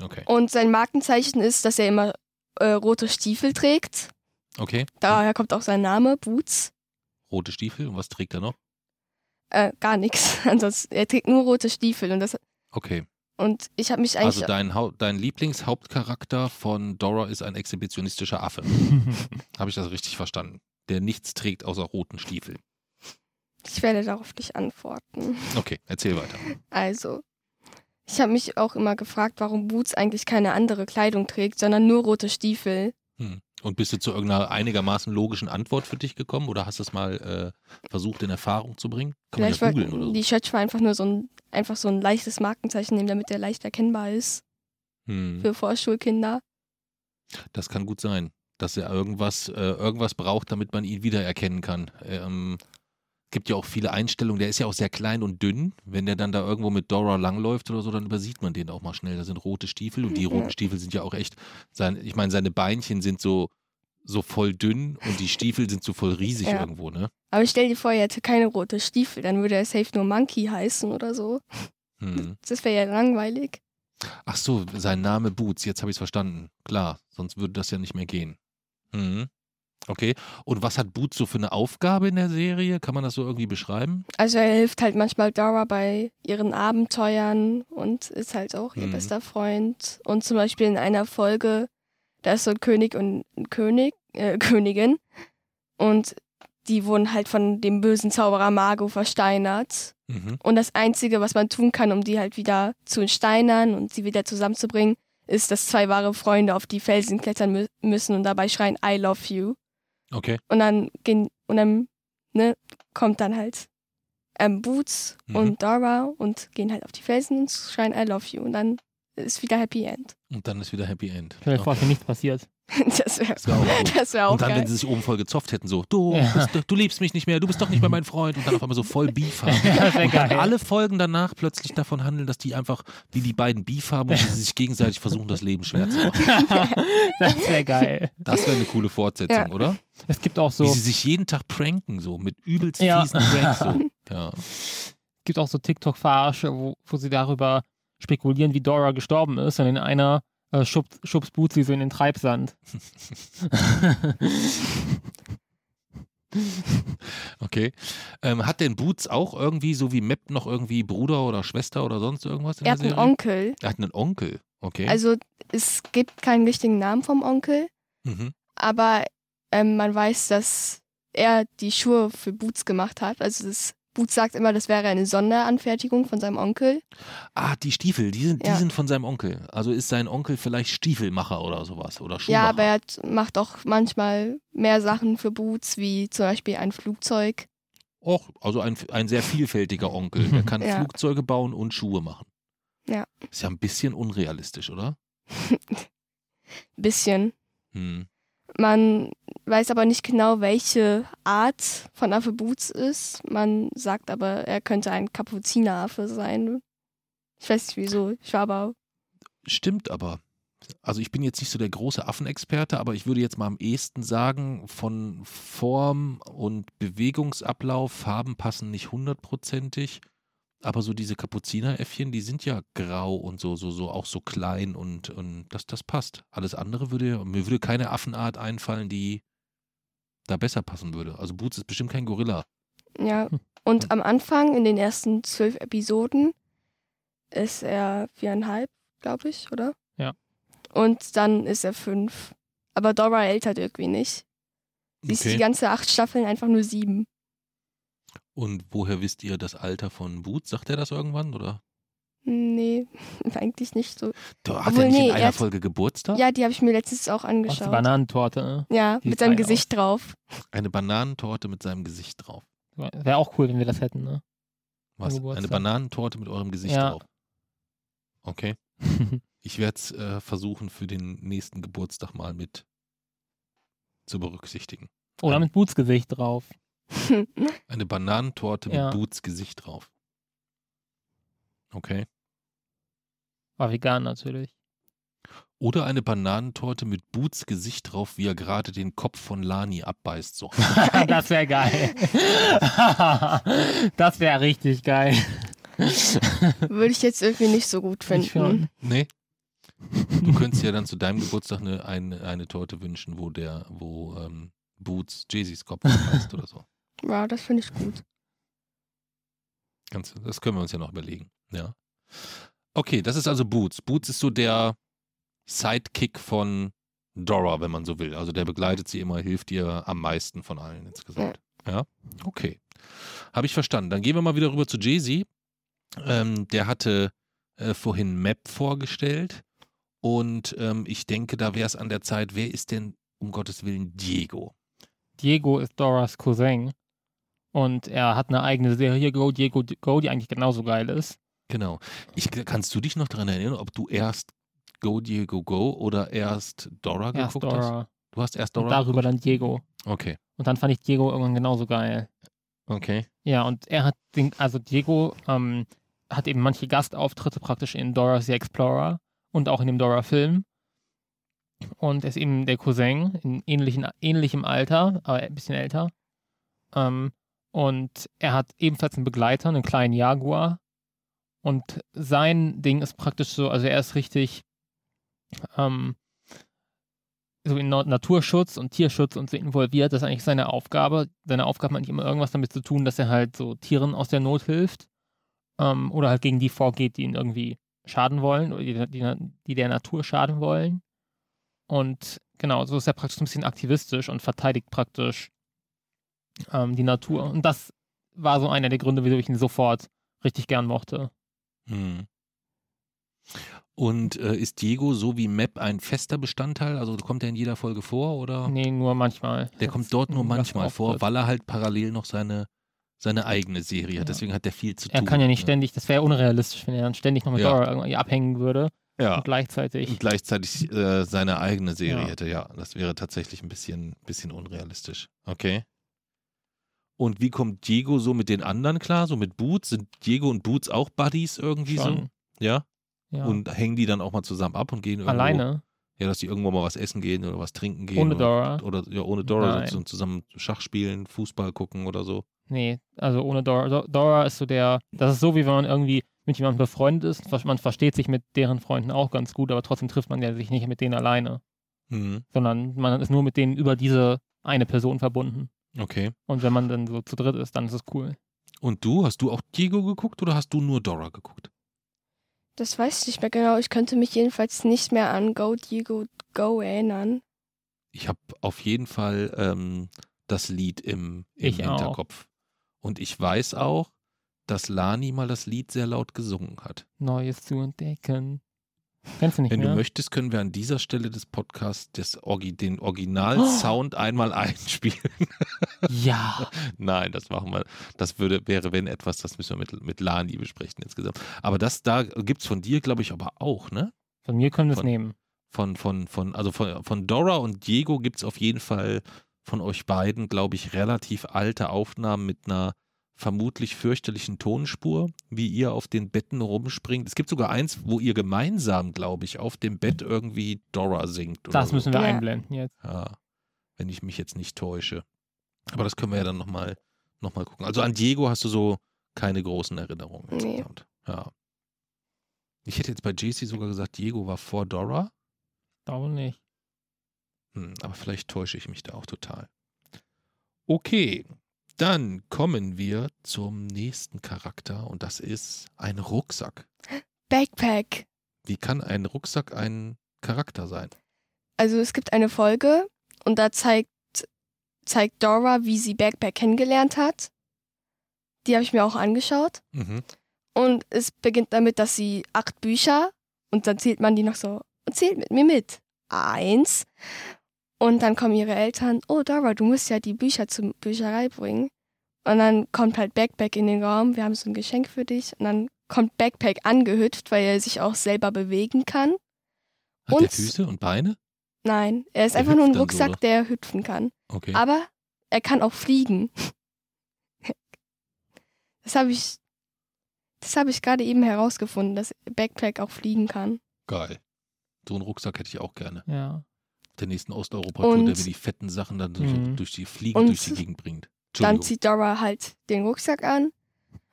Okay. Und sein Markenzeichen ist, dass er immer äh, rote Stiefel trägt. Okay. Daher kommt auch sein Name, Boots. Rote Stiefel. Und was trägt er noch? Äh, gar nichts. Ansonsten, er trägt nur rote Stiefel und das Okay. und ich habe mich eigentlich Also dein, dein Lieblingshauptcharakter von Dora ist ein exhibitionistischer Affe. Habe ich das richtig verstanden? Der nichts trägt außer roten Stiefel. ich werde darauf nicht antworten. Okay, erzähl weiter. Also, ich habe mich auch immer gefragt, warum Boots eigentlich keine andere Kleidung trägt, sondern nur rote Stiefel. Hm. Und bist du zu irgendeiner einigermaßen logischen Antwort für dich gekommen oder hast du es mal äh, versucht in Erfahrung zu bringen? Kann man Vielleicht ja googeln oder die so. Schötsch war einfach nur so ein einfach so ein leichtes Markenzeichen nehmen, damit der leicht erkennbar ist Hm. für Vorschulkinder. Das kann gut sein, dass er irgendwas, äh, irgendwas braucht, damit man ihn wiedererkennen kann. Ähm, gibt ja auch viele Einstellungen. Der ist ja auch sehr klein und dünn. Wenn der dann da irgendwo mit Dora langläuft oder so, dann übersieht man den auch mal schnell. Da sind rote Stiefel und die Ja. roten Stiefel sind ja auch echt. Sein, ich meine, seine Beinchen sind so so voll dünn und die Stiefel sind so voll riesig Ja. irgendwo, ne? Aber stell dir vor, er hätte keine rote Stiefel, dann würde er safe nur Monkey heißen oder so. Hm. Das wäre ja langweilig. Ach so, sein Name Boots, jetzt habe ich es verstanden. Klar, sonst würde das ja nicht mehr gehen. Hm. Okay. Und was hat Boots so für eine Aufgabe in der Serie? Kann man das so irgendwie beschreiben? Also er hilft halt manchmal Dora bei ihren Abenteuern und ist halt auch ihr Mhm. bester Freund. Und zum Beispiel in einer Folge, da ist so ein König und ein König, äh, Königin und die wurden halt von dem bösen Zauberer Mago versteinert. Mhm. Und das Einzige, was man tun kann, um die halt wieder zu entsteinern und sie wieder zusammenzubringen, ist, dass zwei wahre Freunde auf die Felsen klettern mü müssen und dabei schreien I love you. Okay. Und dann gehen, und dann, ne, kommt dann halt ähm, Boots Mhm. und Dora und gehen halt auf die Felsen und schreien I love you. Und dann ist wieder Happy End. Und dann ist wieder Happy End. Dir vor, dass mir nichts passiert. Das wäre wär auch das wär auch Und dann, geil. wenn sie sich oben voll gezopft hätten, so, du, Ja. bist, du liebst mich nicht mehr, du bist doch nicht mehr mein Freund. Und dann auf einmal so voll Beef haben. Das wäre Und dann geil. alle Folgen danach plötzlich davon handeln, dass die einfach wie die beiden Beef haben und die sich gegenseitig versuchen, das Leben schwer zu machen. das wäre geil. Das wäre eine coole Fortsetzung, Ja. oder? Es gibt auch so, Wie sie sich jeden Tag pranken, so mit übelst Ja. fiesen Pranks. So. Ja. gibt auch so TikTok-Verarsche, wo, wo sie darüber spekulieren, wie Dora gestorben ist. Und in einer äh, schubst, schubst Boots sie so in den Treibsand. Okay. Ähm, hat denn Boots auch irgendwie, so wie Map, noch irgendwie Bruder oder Schwester oder sonst irgendwas in er der hat einen Serie? Onkel. Er hat einen Onkel. Okay. Also es gibt keinen richtigen Namen vom Onkel, mhm. aber ähm, man weiß, dass er die Schuhe für Boots gemacht hat. Also das, Boots sagt immer, das wäre eine Sonderanfertigung von seinem Onkel. Ah, die Stiefel, die sind, die Ja. sind von seinem Onkel. Also ist sein Onkel vielleicht Stiefelmacher oder sowas oder Schuhmacher. Ja, aber er macht auch manchmal mehr Sachen für Boots, wie zum Beispiel ein Flugzeug. Och, also ein, ein sehr vielfältiger Onkel. Der kann Ja. Flugzeuge bauen und Schuhe machen. Ja. Ist ja ein bisschen unrealistisch, oder? Bisschen. Hm. Man weiß aber nicht genau, welche Art von Affe Boots ist. Man sagt aber, er könnte ein Kapuzineraffe sein. Ich weiß nicht wieso. Ich war aber. Stimmt aber. Also ich bin jetzt nicht so der große Affenexperte, aber ich würde jetzt mal am ehesten sagen, von Form und Bewegungsablauf, Farben passen nicht hundertprozentig. Aber so diese Kapuzineräffchen, die sind ja grau und so, so, so auch so klein und, und das, das passt. Alles andere würde, mir würde keine Affenart einfallen, die da besser passen würde. Also Boots ist bestimmt kein Gorilla. Ja. Hm. Und am Anfang, in den ersten zwölf Episoden, ist er viereinhalb, glaube ich, oder? Ja. Und dann ist er fünf. Aber Dora ältert irgendwie nicht. Sie ist die ganze acht Staffeln einfach nur sieben. Und woher wisst ihr das Alter von Boots? Sagt er das irgendwann? Oder? Nee, eigentlich nicht so. Hat Obwohl, er nicht nee, in er einer hat- Folge Geburtstag? Ja, die habe ich mir letztens auch angeschaut. Bananentorte. ne? Ja, Die mit seinem Gesicht drauf. Eine Bananentorte mit seinem Gesicht drauf. Wäre auch cool, wenn wir das hätten. Ne? Was? Eine. Bananentorte mit eurem Gesicht Ja. drauf. Okay. Ich werde es äh, versuchen, für den nächsten Geburtstag mal mit zu berücksichtigen. Oder mit Bootsgesicht drauf. Eine Bananentorte mit Ja. Boots Gesicht drauf. Okay. War vegan natürlich. Oder eine Bananentorte mit Boots Gesicht drauf, wie er gerade den Kopf von Lani abbeißt. So. das wäre geil. das wäre richtig geil. Würde ich jetzt irgendwie nicht so gut finden. Nee. Du könntest ja dann zu deinem Geburtstag eine, eine, eine Torte wünschen, wo der, wo ähm, Boots Jay-Z's Kopf abbeißt oder so. Ja, das finde ich gut. Ganz, das können wir uns ja noch überlegen. Ja. Okay, das ist also Boots. Boots ist so der Sidekick von Dora, wenn man so will. Also der begleitet sie immer, hilft ihr am meisten von allen insgesamt. Ja, okay. Habe ich verstanden. Dann gehen wir mal wieder rüber zu Jay-Z. Ähm, der hatte äh, vorhin Map vorgestellt und ähm, ich denke, da wäre es an der Zeit, wer ist denn um Gottes Willen Diego? Diego ist Doras Cousin. Und er hat eine eigene Serie, Go Diego Go, die eigentlich genauso geil ist. Genau. Ich, kannst du dich noch daran erinnern, ob du erst Go Diego Go oder erst Dora Erst geguckt hast? Dora. Du hast erst Und Dora darüber dann Diego. geguckt? Okay, Und dann fand ich Diego irgendwann genauso geil. okay. Ja, und er hat den, also Diego ähm, hat eben manche Gastauftritte praktisch in Dora the Explorer und auch in dem Dora-Film. Und er ist eben der Cousin in ähnlichen, ähnlichem Alter, aber ein bisschen älter. Ähm, und er hat ebenfalls einen Begleiter, einen kleinen Jaguar. Und sein Ding ist praktisch so, also er ist richtig ähm, so in Na- Naturschutz und Tierschutz und so involviert. Das ist eigentlich seine Aufgabe. Seine Aufgabe hat eigentlich immer irgendwas damit zu tun, dass er halt so Tieren aus der Not hilft. Ähm, oder halt gegen die vorgeht, die ihn irgendwie schaden wollen oder die, die, die der Natur schaden wollen. Und genau, so ist er praktisch ein bisschen aktivistisch und verteidigt praktisch ähm, die Natur. Und das war so einer der Gründe, wieso ich ihn sofort richtig gern mochte. Hm. Und äh, ist Diego so wie Map ein fester Bestandteil? Also kommt er in jeder Folge vor oder? Nee, nur manchmal. Der Das kommt dort nur manchmal vor, weil er halt parallel noch seine, seine eigene Serie hat. Ja. Deswegen hat er viel zu Er tun. kann ja nicht ne? ständig, das wäre ja unrealistisch, wenn er dann ständig noch mit Ja. Dora irgendwie abhängen würde Ja. und gleichzeitig. Und gleichzeitig äh, seine eigene Serie hätte. Ja, das wäre tatsächlich ein bisschen, bisschen unrealistisch. Okay. Und wie kommt Diego so mit den anderen klar? So mit Boots? Sind Diego und Boots auch Buddies irgendwie so? Schon. Ja? Ja. Und hängen die dann auch mal zusammen ab und gehen irgendwo? Alleine, Ja, dass die irgendwo mal was essen gehen oder was trinken gehen. ohne oder, Dora. Oder ja, ohne Dora so und zusammen Schach spielen, Fußball gucken oder so. Nee, also ohne Dora. Do- Dora ist so der, das ist so, wie wenn man irgendwie mit jemandem befreundet ist. Man versteht sich mit deren Freunden auch ganz gut, aber trotzdem trifft man ja sich nicht mit denen alleine, Mhm. sondern man ist nur mit denen über diese eine Person verbunden. Okay. Und wenn man dann so zu dritt ist, dann ist es cool. Und du, hast du auch Diego geguckt oder hast du nur Dora geguckt? Das weiß ich nicht mehr genau. Ich könnte mich jedenfalls nicht mehr an Go Diego Go erinnern. Ich habe auf jeden Fall ähm, das Lied im, im. Hinterkopf. Und ich weiß auch, dass Lani mal das Lied sehr laut gesungen hat. Neues zu entdecken. Kennst du nicht Wenn mehr? du möchtest, können wir an dieser Stelle des Podcasts des Orgi den Originalsound einmal einspielen. Ja. Nein, das machen wir. Das würde, wäre, wenn etwas, das müssen wir mit, mit Lani besprechen insgesamt. Aber das da gibt es von dir, glaube ich, aber auch, ne? Von mir können wir es nehmen. Von, von, von, also von, von Dora und Diego gibt es auf jeden Fall von euch beiden, glaube ich, relativ alte Aufnahmen mit einer vermutlich fürchterlichen Tonspur, wie ihr auf den Betten rumspringt. Es gibt sogar eins, wo ihr gemeinsam, glaube ich, auf dem Bett irgendwie Dora singt. Oder Das so. müssen wir Ja. einblenden jetzt. Ja, wenn ich mich jetzt nicht täusche. Aber das können wir ja dann nochmal noch mal gucken. Also an Diego hast du so keine großen Erinnerungen Nee. insgesamt. Ja. Ich hätte jetzt bei JC sogar gesagt, Diego war vor Dora. Glaube nicht. Hm, aber vielleicht täusche ich mich da auch total. Okay, dann kommen wir zum nächsten Charakter und das ist ein Rucksack. Backpack. Wie kann ein Rucksack ein Charakter sein? Also es gibt eine Folge und da zeigt, zeigt Dora, wie sie Backpack kennengelernt hat. Die habe ich mir auch angeschaut. Mhm. Und es beginnt damit, dass sie acht Bücher und dann zählt man die noch so und zählt mit mir mit. Eins. Und dann kommen ihre Eltern, oh Dora, du musst ja die Bücher zur Bücherei bringen. Und dann kommt halt Backpack in den Raum, wir haben so ein Geschenk für dich. Und dann kommt Backpack angehüpft, weil er sich auch selber bewegen kann. Hat Und- der Füße und Beine? Nein, er ist Der einfach nur ein so, Rucksack, oder? der hüpfen kann. Okay. Aber er kann auch fliegen. Das habe ich, das habe ich gerade eben herausgefunden, dass Backpack auch fliegen kann. Geil. So einen Rucksack hätte ich auch gerne. Ja. Der nächsten Osteuropa-Tour, der mir die fetten Sachen dann so Mhm. durch die Fliegen durch die Gegend bringt. Dann zieht Dora halt den Rucksack an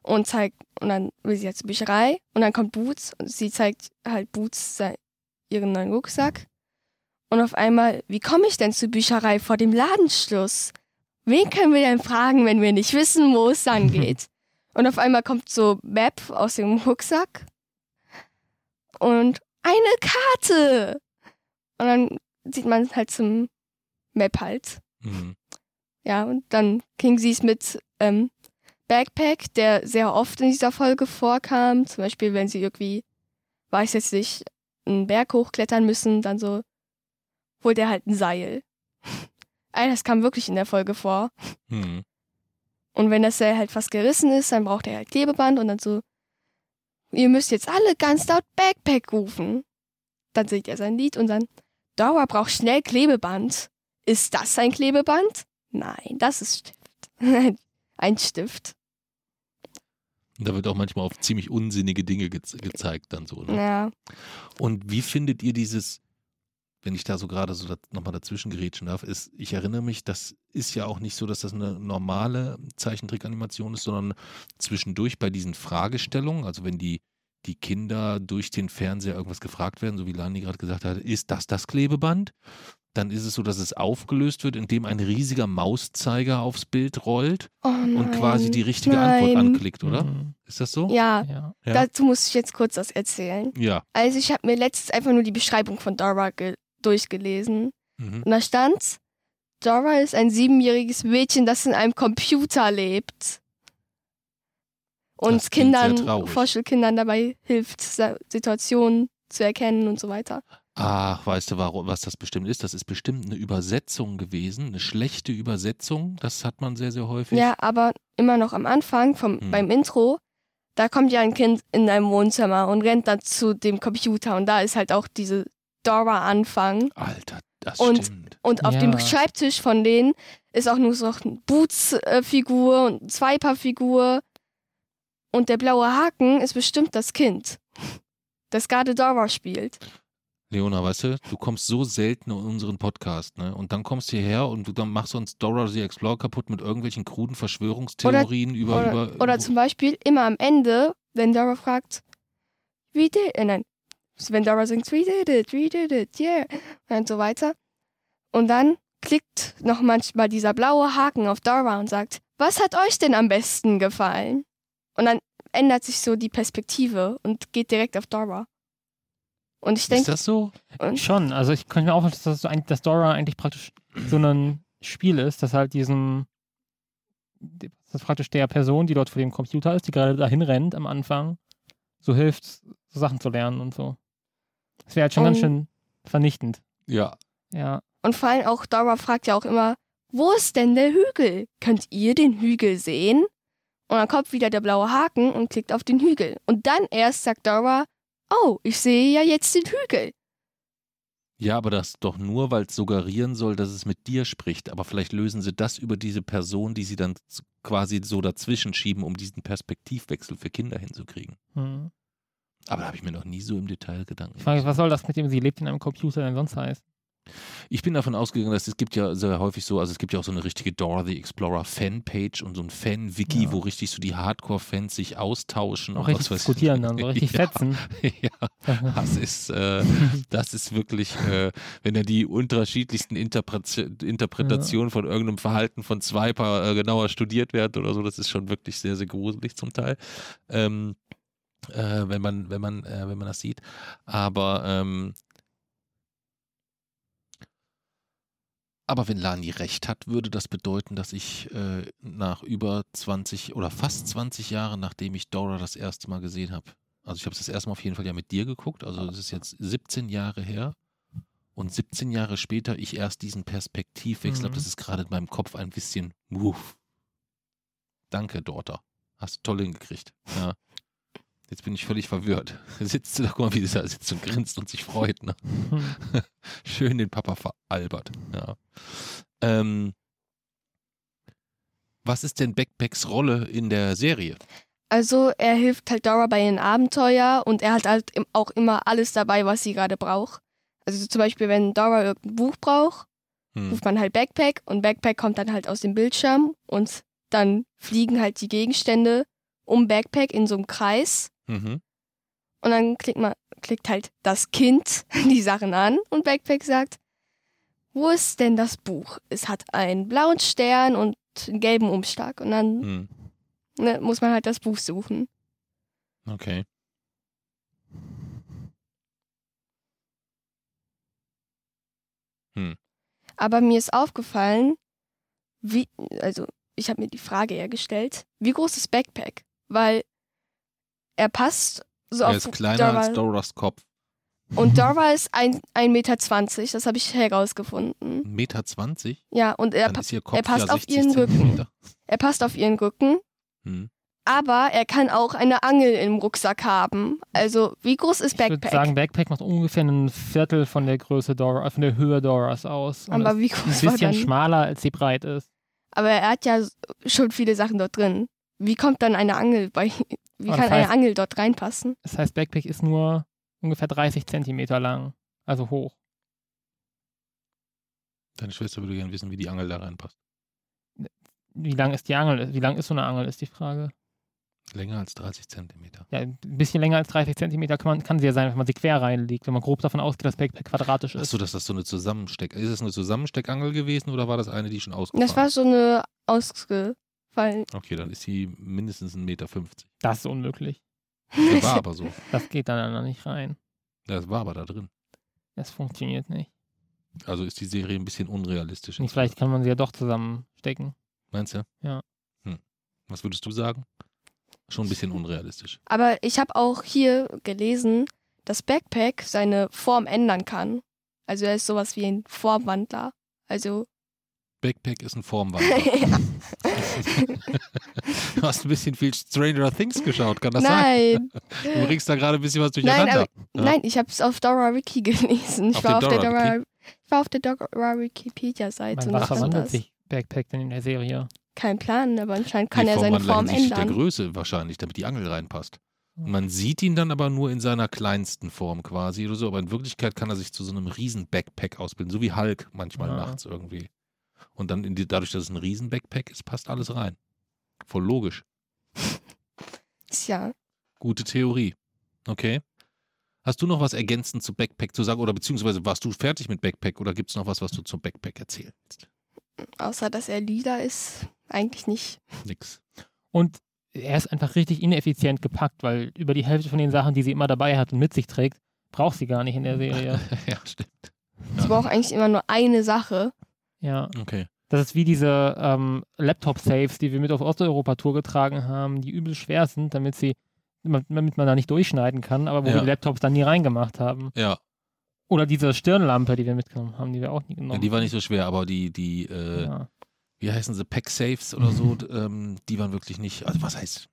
und zeigt, und dann will sie jetzt zur Bücherei und dann kommt Boots und sie zeigt halt Boots ihren neuen Rucksack. Und auf einmal, wie komme ich denn zur Bücherei vor dem Ladenschluss? Wen können wir denn fragen, wenn wir nicht wissen, wo es dann geht? und auf einmal kommt so Map aus dem Rucksack und eine Karte. Und dann sieht man halt zum Map halt. Mhm. Ja, und dann ging sie es mit ähm, Backpack, der sehr oft in dieser Folge vorkam. Zum Beispiel, wenn sie irgendwie, weiß jetzt nicht, einen Berg hochklettern müssen, dann so holt er halt ein Seil. All das kam wirklich in der Folge vor. Mhm. Und wenn das Seil halt fast gerissen ist, dann braucht er halt Klebeband und dann so, ihr müsst jetzt alle ganz laut Backpack rufen. Dann singt er sein Lied und dann, Dora braucht schnell Klebeband. Ist das ein Klebeband? Nein, das ist Stift. ein Stift. Da wird auch manchmal auf ziemlich unsinnige Dinge ge gezeigt dann so. Ne? Ja. Und wie findet ihr dieses, wenn ich da so gerade so da, nochmal dazwischen gerätschen darf, ist, ich erinnere mich, das ist ja auch nicht so, dass das eine normale Zeichentrickanimation ist, sondern zwischendurch bei diesen Fragestellungen, also wenn die, die Kinder durch den Fernseher irgendwas gefragt werden, so wie Lani gerade gesagt hat, ist das das Klebeband? Dann ist es so, dass es aufgelöst wird, indem ein riesiger Mauszeiger aufs Bild rollt Oh nein. und quasi die richtige Antwort Nein. anklickt, oder? Mhm. Ist das so? Ja, Ja. Dazu muss ich jetzt kurz was erzählen. Ja. Also ich habe mir letztens einfach nur die Beschreibung von Dora ge durchgelesen. Mhm. Und da stand, Dora ist ein siebenjähriges Mädchen, das in einem Computer lebt. Sehr Kindern. Vorschulkindern dabei hilft, Situationen zu erkennen und so weiter. Ach, weißt du, warum, was das bestimmt ist? Das ist bestimmt eine Übersetzung gewesen, eine schlechte Übersetzung. Das hat man sehr, sehr häufig. Ja, aber immer noch am Anfang, vom, Hm. beim Intro, da kommt ja ein Kind in einem Wohnzimmer und rennt dann zu dem Computer. Und da ist halt auch diese Dora-Anfang. Alter, das Und- stimmt. Und auf dem Ja. Schreibtisch von denen ist auch nur so eine Boots-Figur und eine Swiper-Figur. Und der blaue Haken ist bestimmt das Kind, das gerade Dora spielt. Leona, weißt du, du kommst so selten in unseren Podcast, ne? Und dann kommst du hierher und du dann machst uns Dora the Explorer kaputt mit irgendwelchen kruden Verschwörungstheorien über, Oder, über oder zum Beispiel immer am Ende, wenn Dora fragt, wie did, äh, nein, wenn Dora singt, we did it, we did it, yeah, und so weiter. Und dann klickt noch manchmal dieser blaue Haken auf Dora und sagt, was hat euch denn am besten gefallen? Und dann ändert sich so die Perspektive und geht direkt auf Dora. Und ich Ist denke, das so? Schon, also ich könnte mir auch vorstellen, dass, das so ein- dass Dora eigentlich praktisch so ein Spiel ist, das halt diesem, das ist praktisch der Person, die dort vor dem Computer ist, die gerade dahin rennt am Anfang, so hilft, so Sachen zu lernen und so. Das wäre halt schon ganz Und- schön vernichtend. Ja. Ja. und vor allem auch Dora fragt ja auch immer, wo ist denn der Hügel? Könnt ihr den Hügel sehen? Und dann kommt wieder der blaue Haken und klickt auf den Hügel. Und dann erst sagt Dora, oh, ich sehe ja jetzt den Hügel. Ja, aber das doch nur, weil es suggerieren soll, dass es mit dir spricht. Aber vielleicht lösen sie das über diese Person, die sie dann quasi so dazwischen schieben, um diesen Perspektivwechsel für Kinder hinzukriegen. Hm. Aber da habe ich mir noch nie so im Detail Gedanken mich, was soll das mit dem, sie lebt in einem Computer denn sonst heißen? Ich bin davon ausgegangen, dass es gibt ja sehr häufig so, also es gibt ja auch so eine richtige Dora the Explorer Fanpage und so ein Fan-Wiki, Ja. wo richtig so die Hardcore-Fans sich austauschen. Auch und richtig was diskutieren dann, so richtig ja, fetzen. ja, das ist, äh, das ist wirklich, äh, wenn er die unterschiedlichsten Interpret Interpretationen von irgendeinem Verhalten von Swiper äh, genauer studiert werden oder so, das ist schon wirklich sehr, sehr gruselig zum Teil. Ähm, äh, wenn man, wenn man, äh, wenn man das sieht. Aber ähm, Aber wenn Lani recht hat, würde das bedeuten, dass ich äh, nach über 20 oder fast 20 Jahren, nachdem ich Dora das erste Mal gesehen habe, also ich habe es das erste Mal auf jeden Fall ja mit dir geguckt, also das ist jetzt 17 Jahre her und 17 Jahre später ich erst diesen Perspektivwechsel Mhm. habe, das ist gerade in meinem Kopf ein bisschen move. Danke, Daughter. Hast du toll hingekriegt. Ja. Jetzt bin ich völlig verwirrt. Sitzt du da, guck mal, wie sie da sitzt und grinst und sich freut. Ne? Hm. Schön den Papa veralbert. Ja. Ähm, was ist denn Backpacks Rolle in der Serie? Also er hilft halt Dora bei ihren Abenteuer und er hat halt auch immer alles dabei, was sie gerade braucht. Also zum Beispiel, wenn Dora irgendein Buch braucht, Hm. ruft man halt Backpack und Backpack kommt dann halt aus dem Bildschirm und dann fliegen halt die Gegenstände um Backpack in so einem Kreis Mhm. und dann klickt man klickt halt das Kind die Sachen an und Backpack sagt, wo ist denn das Buch? Es hat einen blauen Stern und einen gelben Umschlag und dann Hm. ne, muss man halt das Buch suchen. Okay. Aber mir ist aufgefallen, wie, also ich habe mir die Frage eher gestellt, wie groß ist Backpack? Weil er passt so Er auf ist kleiner Dora, als Doras Kopf. Und Dora ist ein, 1,20 Meter, das habe ich herausgefunden. 1,20 Meter? 20? Ja, und er, pa- ist Kopf passt ja auf 60 ihren Rücken. Zentimeter. er passt auf ihren Rücken, Hm. aber er kann auch eine Angel im Rucksack haben. Also, wie groß ist Ich würde Backpack? sagen, Backpack macht ungefähr ein Viertel von der Größe Dora, von der Höhe Doras aus. Und aber ist wie ein groß war bisschen dann? schmaler, als sie breit ist. Aber er hat ja schon viele Sachen dort drin. Wie kommt dann eine Angel bei. Wie kann das eine heißt- Angel dort reinpassen? Das heißt, Backpack ist nur ungefähr 30 Zentimeter lang, also hoch. Deine Schwester würde gerne wissen, wie die Angel da reinpasst. Wie lang ist die Angel? Wie lang ist so eine Angel, ist die Frage. Länger als 30 Zentimeter. Ja, ein bisschen länger als 30 Zentimeter kann, man, kann sie ja sein, wenn man sie quer reinlegt, wenn man grob davon ausgeht, dass Backpack quadratisch ist. Achso, dass das so eine Zusammensteck. Ist es eine Zusammensteckangel gewesen oder war das eine, die schon ausgefahren Das war so eine ausgefallen. Okay, dann ist sie mindestens 1,50 Meter. Das ist unmöglich. Das war aber so. Das geht dann da nicht rein. Das war aber da drin. Das funktioniert nicht. Also ist die Serie ein bisschen unrealistisch. Nicht, vielleicht kann man sie ja doch zusammenstecken. Meinst du? Ja. Hm. Was würdest du sagen? Schon ein bisschen unrealistisch. Aber ich habe auch hier gelesen, dass Backpack seine Form ändern kann. Also er ist sowas wie ein Formwandler. Also Backpack ist ein Formwandler. du hast ein bisschen viel Stranger Things geschaut, kann das sein? nein, Du bringst da gerade ein bisschen was nein, durcheinander. aber, Ja. nein, ich habe es auf Dora Wiki gelesen. Ich Auf war auf der Dora Dora, ich war auf der Dora Wikipedia-Seite was verwandelt sich Backpack denn in der Serie? Kein Plan, aber anscheinend kann Die er seine Form hinsichtlich der ändern. Größe wahrscheinlich, damit die Angel reinpasst. Und man sieht ihn dann aber nur in seiner kleinsten Form quasi oder so, aber in Wirklichkeit kann er sich zu so einem riesen Backpack ausbilden, so wie Hulk manchmal Ja. nachts irgendwie. Und dann in die, dadurch, dass es ein riesen Backpack ist, passt alles rein. Voll logisch. Tja, Gute Theorie. Okay. Hast du noch was ergänzend zu Backpack zu sagen oder beziehungsweise warst du fertig mit Backpack oder gibt es noch was, was du zum Backpack erzählen willst? außer dass er lila ist, eigentlich nicht. Nix. Und er ist einfach richtig ineffizient gepackt, weil über die Hälfte von den Sachen, die sie immer dabei hat und mit sich trägt, braucht sie gar nicht in der Serie. ja, stimmt. Sie braucht eigentlich immer nur eine Sache. Ja. Okay. Das ist wie diese ähm, Laptop-Saves, die wir mit auf Osteuropa-Tour getragen haben, die übel schwer sind, damit sie, damit man da nicht durchschneiden kann, aber wo Ja. wir die Laptops dann nie reingemacht haben. Ja, Oder diese Stirnlampe, die wir mitgenommen haben, die wir auch nie genommen ja, die war nicht so schwer, aber die, die, äh, Ja. wie heißen sie, Pack-Safes oder so, ähm, die waren wirklich nicht, also was heißt,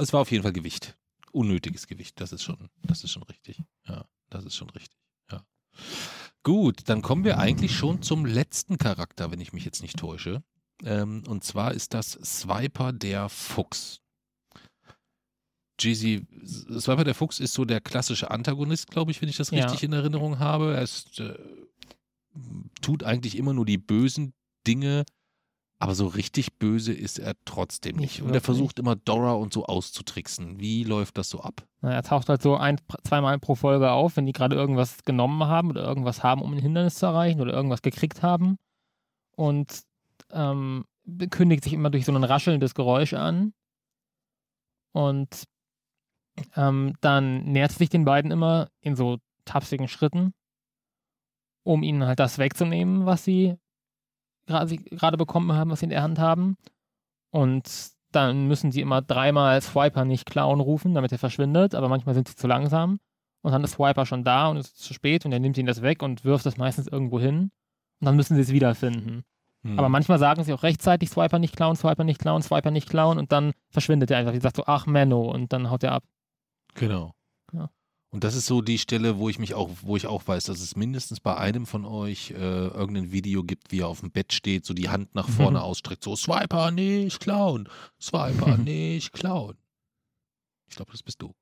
es war auf jeden Fall Gewicht. Unnötiges Gewicht, das ist schon, das ist schon richtig. Ja, das ist schon richtig. Ja. Gut, dann kommen wir eigentlich schon zum letzten Charakter, wenn ich mich jetzt nicht täusche. Ähm, und zwar ist das Swiper der Fuchs. Jeezy, Swiper der Fuchs ist so der klassische Antagonist, glaube ich, wenn ich das Ja. richtig in Erinnerung habe. Er ist, äh, tut eigentlich immer nur die bösen Dinge, aber so richtig böse ist er trotzdem nicht. Nicht und er versucht immer Dora und so auszutricksen. Wie läuft das so ab? Na, er taucht halt so ein, zweimal pro Folge auf, wenn die gerade irgendwas genommen haben oder irgendwas haben, um ein Hindernis zu erreichen oder irgendwas gekriegt haben. Und ähm, kündigt sich immer durch so ein raschelndes Geräusch an. Und ähm, dann nähert sich den beiden immer in so tapsigen Schritten, um ihnen halt das wegzunehmen, was sie gerade bekommen haben, was sie in der Hand haben. Und dann müssen sie immer dreimal Swiper nicht klauen rufen, damit er verschwindet, aber manchmal sind sie zu langsam. Und dann ist Swiper schon da und es ist zu spät und er nimmt ihnen das weg und wirft es meistens irgendwo hin. Und dann müssen sie es wiederfinden. Hm. Aber manchmal sagen sie auch rechtzeitig, Swiper nicht klauen, Swiper nicht klauen, Swiper nicht klauen und dann verschwindet er einfach. Die sagt so, ach Menno und dann haut er ab. Genau. Ja. Und das ist so die Stelle, wo ich mich auch, wo ich auch weiß, dass es mindestens bei einem von euch äh, irgendein Video gibt, wie er auf dem Bett steht, so die Hand nach vorne Mhm. ausstreckt, so Swiper nicht klauen, Swiper nicht klauen. Ich glaube, das bist du.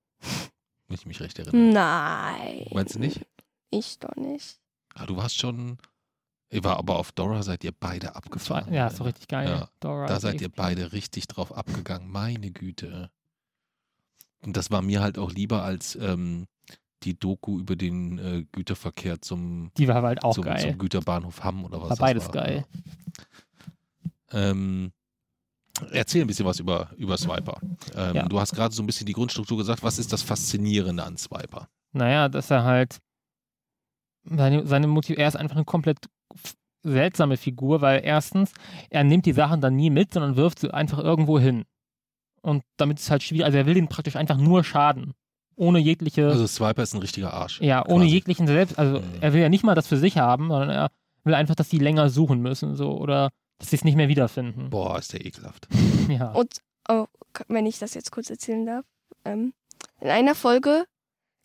Wenn ich mich recht erinnere. Nein. Meinst du nicht? Ich doch nicht. Ah, du warst schon. War aber auf Dora seid ihr beide abgefahren. ja, ist so richtig geil. Ja, Dora Da seid ihr beide richtig drauf abgegangen. Meine Güte. Und das war mir halt auch lieber als ähm, die Doku über den äh, Güterverkehr zum, Die war halt auch zum, geil. zum Güterbahnhof Hamm oder was. War das beides war. geil. Ähm, erzähl ein bisschen was über, über Swiper. Ähm, Ja. Du hast gerade so ein bisschen die Grundstruktur gesagt. Was ist das Faszinierende an Swiper? Naja, dass er halt seine, seine Motiv er ist einfach eine komplett seltsame Figur, weil erstens, er nimmt die Sachen dann nie mit, sondern wirft sie einfach irgendwo hin. Und damit ist es halt schwierig, also er will ihnen praktisch einfach nur schaden. Ohne jegliche, Also Swiper ist ein richtiger Arsch. ja, ohne quasi. jeglichen Selbst, also Mhm. er will ja nicht mal das für sich haben, sondern er will einfach, dass die länger suchen müssen, so, oder dass sie es nicht mehr wiederfinden. Boah, ist der ekelhaft. Ja. Und oh, wenn ich das jetzt kurz erzählen darf. Ähm, in einer Folge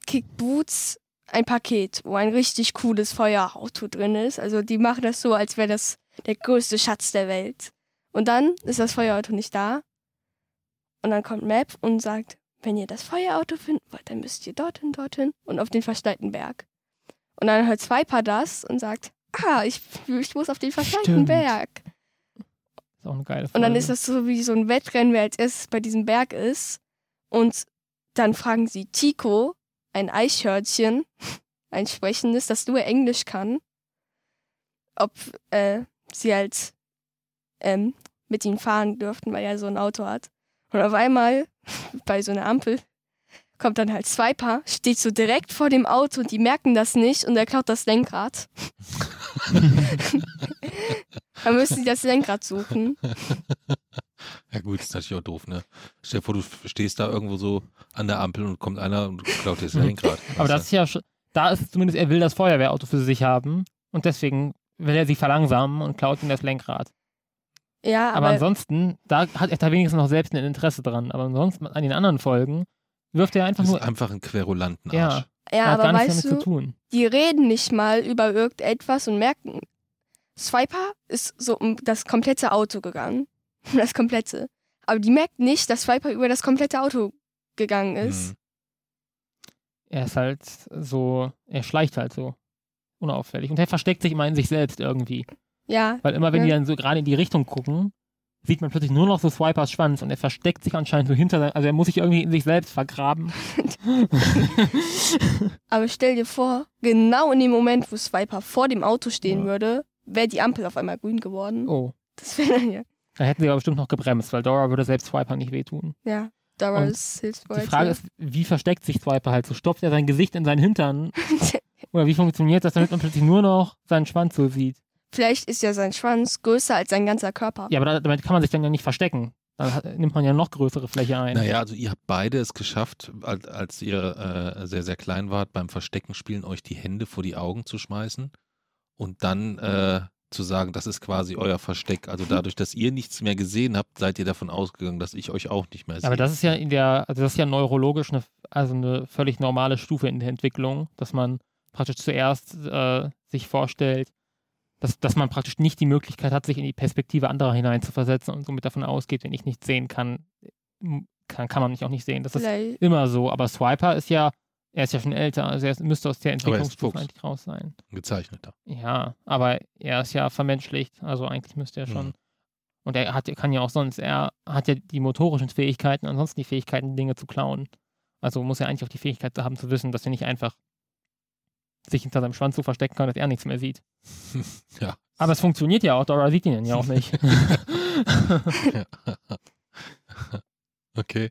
kriegt Boots ein Paket, wo ein richtig cooles Feuerauto drin ist. Also die machen das so, als wäre das der größte Schatz der Welt. Und dann ist das Feuerauto nicht da. Und dann kommt Map und sagt, wenn ihr das Feuerauto finden wollt, dann müsst ihr dorthin, dorthin und auf den verschneiten Berg. Und dann hört Swiper das und sagt, ah, ich, ich muss auf den verschneiten Stimmt. Berg. ist auch eine geile Folge. Und dann ist das so wie so ein Wettrennen, wer als erstes bei diesem Berg ist. Und dann fragen sie Tico, ein Eichhörnchen, ein sprechendes, das nur Englisch kann, ob äh, sie halt ähm, mit ihm fahren dürften, weil er so ein Auto hat. Und auf einmal, bei so einer Ampel, kommt dann halt Swiper, steht so direkt vor dem Auto und die merken das nicht und er klaut das Lenkrad. dann müssen sie das Lenkrad suchen. Ja gut, ist natürlich auch doof, ne? Stell dir vor, du stehst da irgendwo so an der Ampel und kommt einer und klaut dir das Lenkrad. Aber das ist ja, da ist es zumindest, er will das Feuerwehrauto für sich haben und deswegen will er sie verlangsamen und klaut ihm das Lenkrad. Ja, Aber, aber, ansonsten, da hat er da wenigstens noch selbst ein Interesse dran. Aber ansonsten an den anderen Folgen wirft er einfach Das nur. ist einfach ein querulanten Ja. Arsch. ja, hat aber gar nichts weißt damit du, zu tun. die reden nicht mal über irgendetwas und merken, Swiper ist so um das komplette Auto gegangen. Das komplette. Aber die merken nicht, dass Swiper über das komplette Auto gegangen ist. Mhm. Er ist halt so, er schleicht halt so unauffällig. Und er versteckt sich immer in sich selbst irgendwie. Ja, Weil immer, wenn Ja. die dann so gerade in die Richtung gucken, sieht man plötzlich nur noch so Swipers Schwanz und er versteckt sich anscheinend so hinter, sein- also er muss sich irgendwie in sich selbst vergraben. aber stell dir vor, genau in dem Moment, wo Swiper vor dem Auto stehen Ja. würde, wäre die Ampel auf einmal grün geworden. oh, Das wäre dann ja. da hätten sie aber bestimmt noch gebremst, weil Dora würde selbst Swiper nicht wehtun. Ja, Doris hilfsbereit. Die Frage ist, wie versteckt sich Swiper halt? So stopft er sein Gesicht in seinen Hintern? Oder wie funktioniert das, damit man plötzlich nur noch seinen Schwanz so sieht? Vielleicht ist ja sein Schwanz größer als sein ganzer Körper. Ja, aber da- damit kann man sich dann ja nicht verstecken. Dann hat, nimmt man ja noch größere Fläche ein. Naja, also ihr habt beide es geschafft, als, als ihr äh, sehr, sehr klein wart, beim Versteckenspielen euch die Hände vor die Augen zu schmeißen und dann äh, zu sagen, das ist quasi euer Versteck. Also dadurch, dass ihr nichts mehr gesehen habt, seid ihr davon ausgegangen, dass ich euch auch nicht mehr sehe. Aber das ist ja in der, also das ist ja neurologisch eine, also eine völlig normale Stufe in der Entwicklung, dass man praktisch zuerst äh, sich vorstellt, dass, dass man praktisch nicht die Möglichkeit hat, sich in die Perspektive anderer hineinzuversetzen und somit davon ausgeht, wenn ich nicht sehen kann, kann, kann man mich auch nicht sehen. Das ist Vielleicht, immer so. Aber Swiper ist ja, er ist ja schon älter, also er müsste aus der er ist Entwicklungsstufe eigentlich raus sein. Ein gezeichneter. Ja, aber er ist ja vermenschlicht, also eigentlich müsste er schon. Mhm. Und er hat, kann ja auch sonst, er hat ja die motorischen Fähigkeiten, ansonsten die Fähigkeiten, Dinge zu klauen. Also muss er eigentlich auch die Fähigkeit haben zu wissen, dass er nicht einfach sich hinter seinem Schwanz so verstecken kann, dass er nichts mehr sieht. Ja. Aber es funktioniert ja auch, Dora sieht ihn ja auch nicht. okay.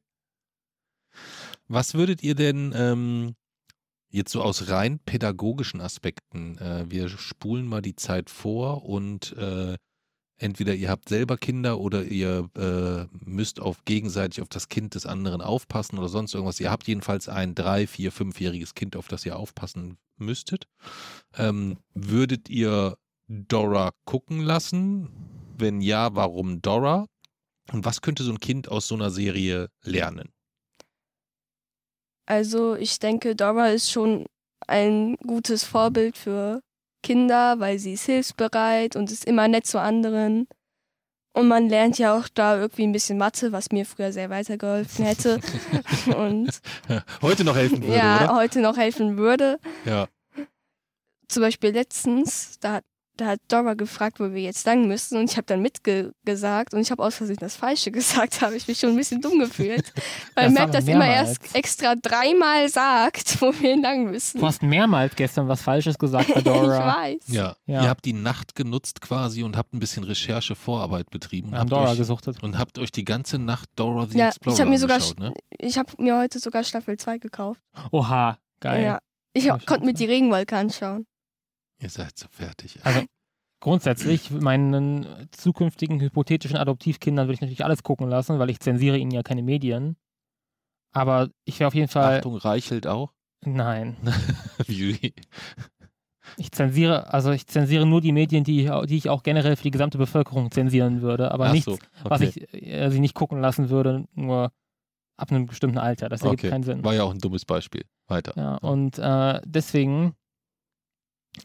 Was würdet ihr denn ähm, jetzt so aus rein pädagogischen Aspekten, äh, wir spulen mal die Zeit vor und äh, entweder ihr habt selber Kinder oder ihr äh, müsst auf gegenseitig auf das Kind des anderen aufpassen oder sonst irgendwas. Ihr habt jedenfalls ein drei, vier, fünfjähriges Kind, auf das ihr aufpassen müsstet. Ähm, würdet ihr Dora gucken lassen? Wenn ja, warum Dora? Und was könnte so ein Kind aus so einer Serie lernen? Also ich denke, Dora ist schon ein gutes Vorbild für Kinder, weil sie ist hilfsbereit und ist immer nett zu anderen. Und man lernt ja auch da irgendwie ein bisschen Mathe, was mir früher sehr weitergeholfen hätte. und Heute noch helfen würde, ja, oder? heute noch helfen würde. Ja. Zum Beispiel letztens, da hat da hat Dora gefragt, wo wir jetzt lang müssen und ich habe dann mitgesagt und ich habe aus Versehen das Falsche gesagt, habe ich mich schon ein bisschen dumm gefühlt, weil Das Matt war das immer erst extra dreimal sagt, wo wir lang müssen. Du hast mehrmals gestern was Falsches gesagt bei ich Dora. weiß. Ja. Ja. Ihr habt die Nacht genutzt quasi und habt ein bisschen Recherche-Vorarbeit betrieben. Und haben habt, Dora euch, gesuchtet. und habt euch die ganze Nacht Dora the Ja, Explorer ich habe mir sogar angeschaut, ne? ich habe mir heute sogar Staffel 2 gekauft. Oha, geil. Ja. Ich hab, konnte mir die Regenwolke anschauen. Ihr seid so fertig. Also grundsätzlich, meinen zukünftigen hypothetischen Adoptivkindern würde ich natürlich alles gucken lassen, weil ich zensiere ihnen ja keine Medien. Aber ich wäre auf jeden Fall. Achtung, reichelt auch. Nein. Wie? Ich zensiere, also ich zensiere nur die Medien, die, die ich auch generell für die gesamte Bevölkerung zensieren würde, aber Ach nichts, so, was okay. ich äh, sie nicht gucken lassen würde, nur ab einem bestimmten Alter. Das ergibt Okay. keinen Sinn. War ja auch ein dummes Beispiel. Weiter. Ja, und äh, deswegen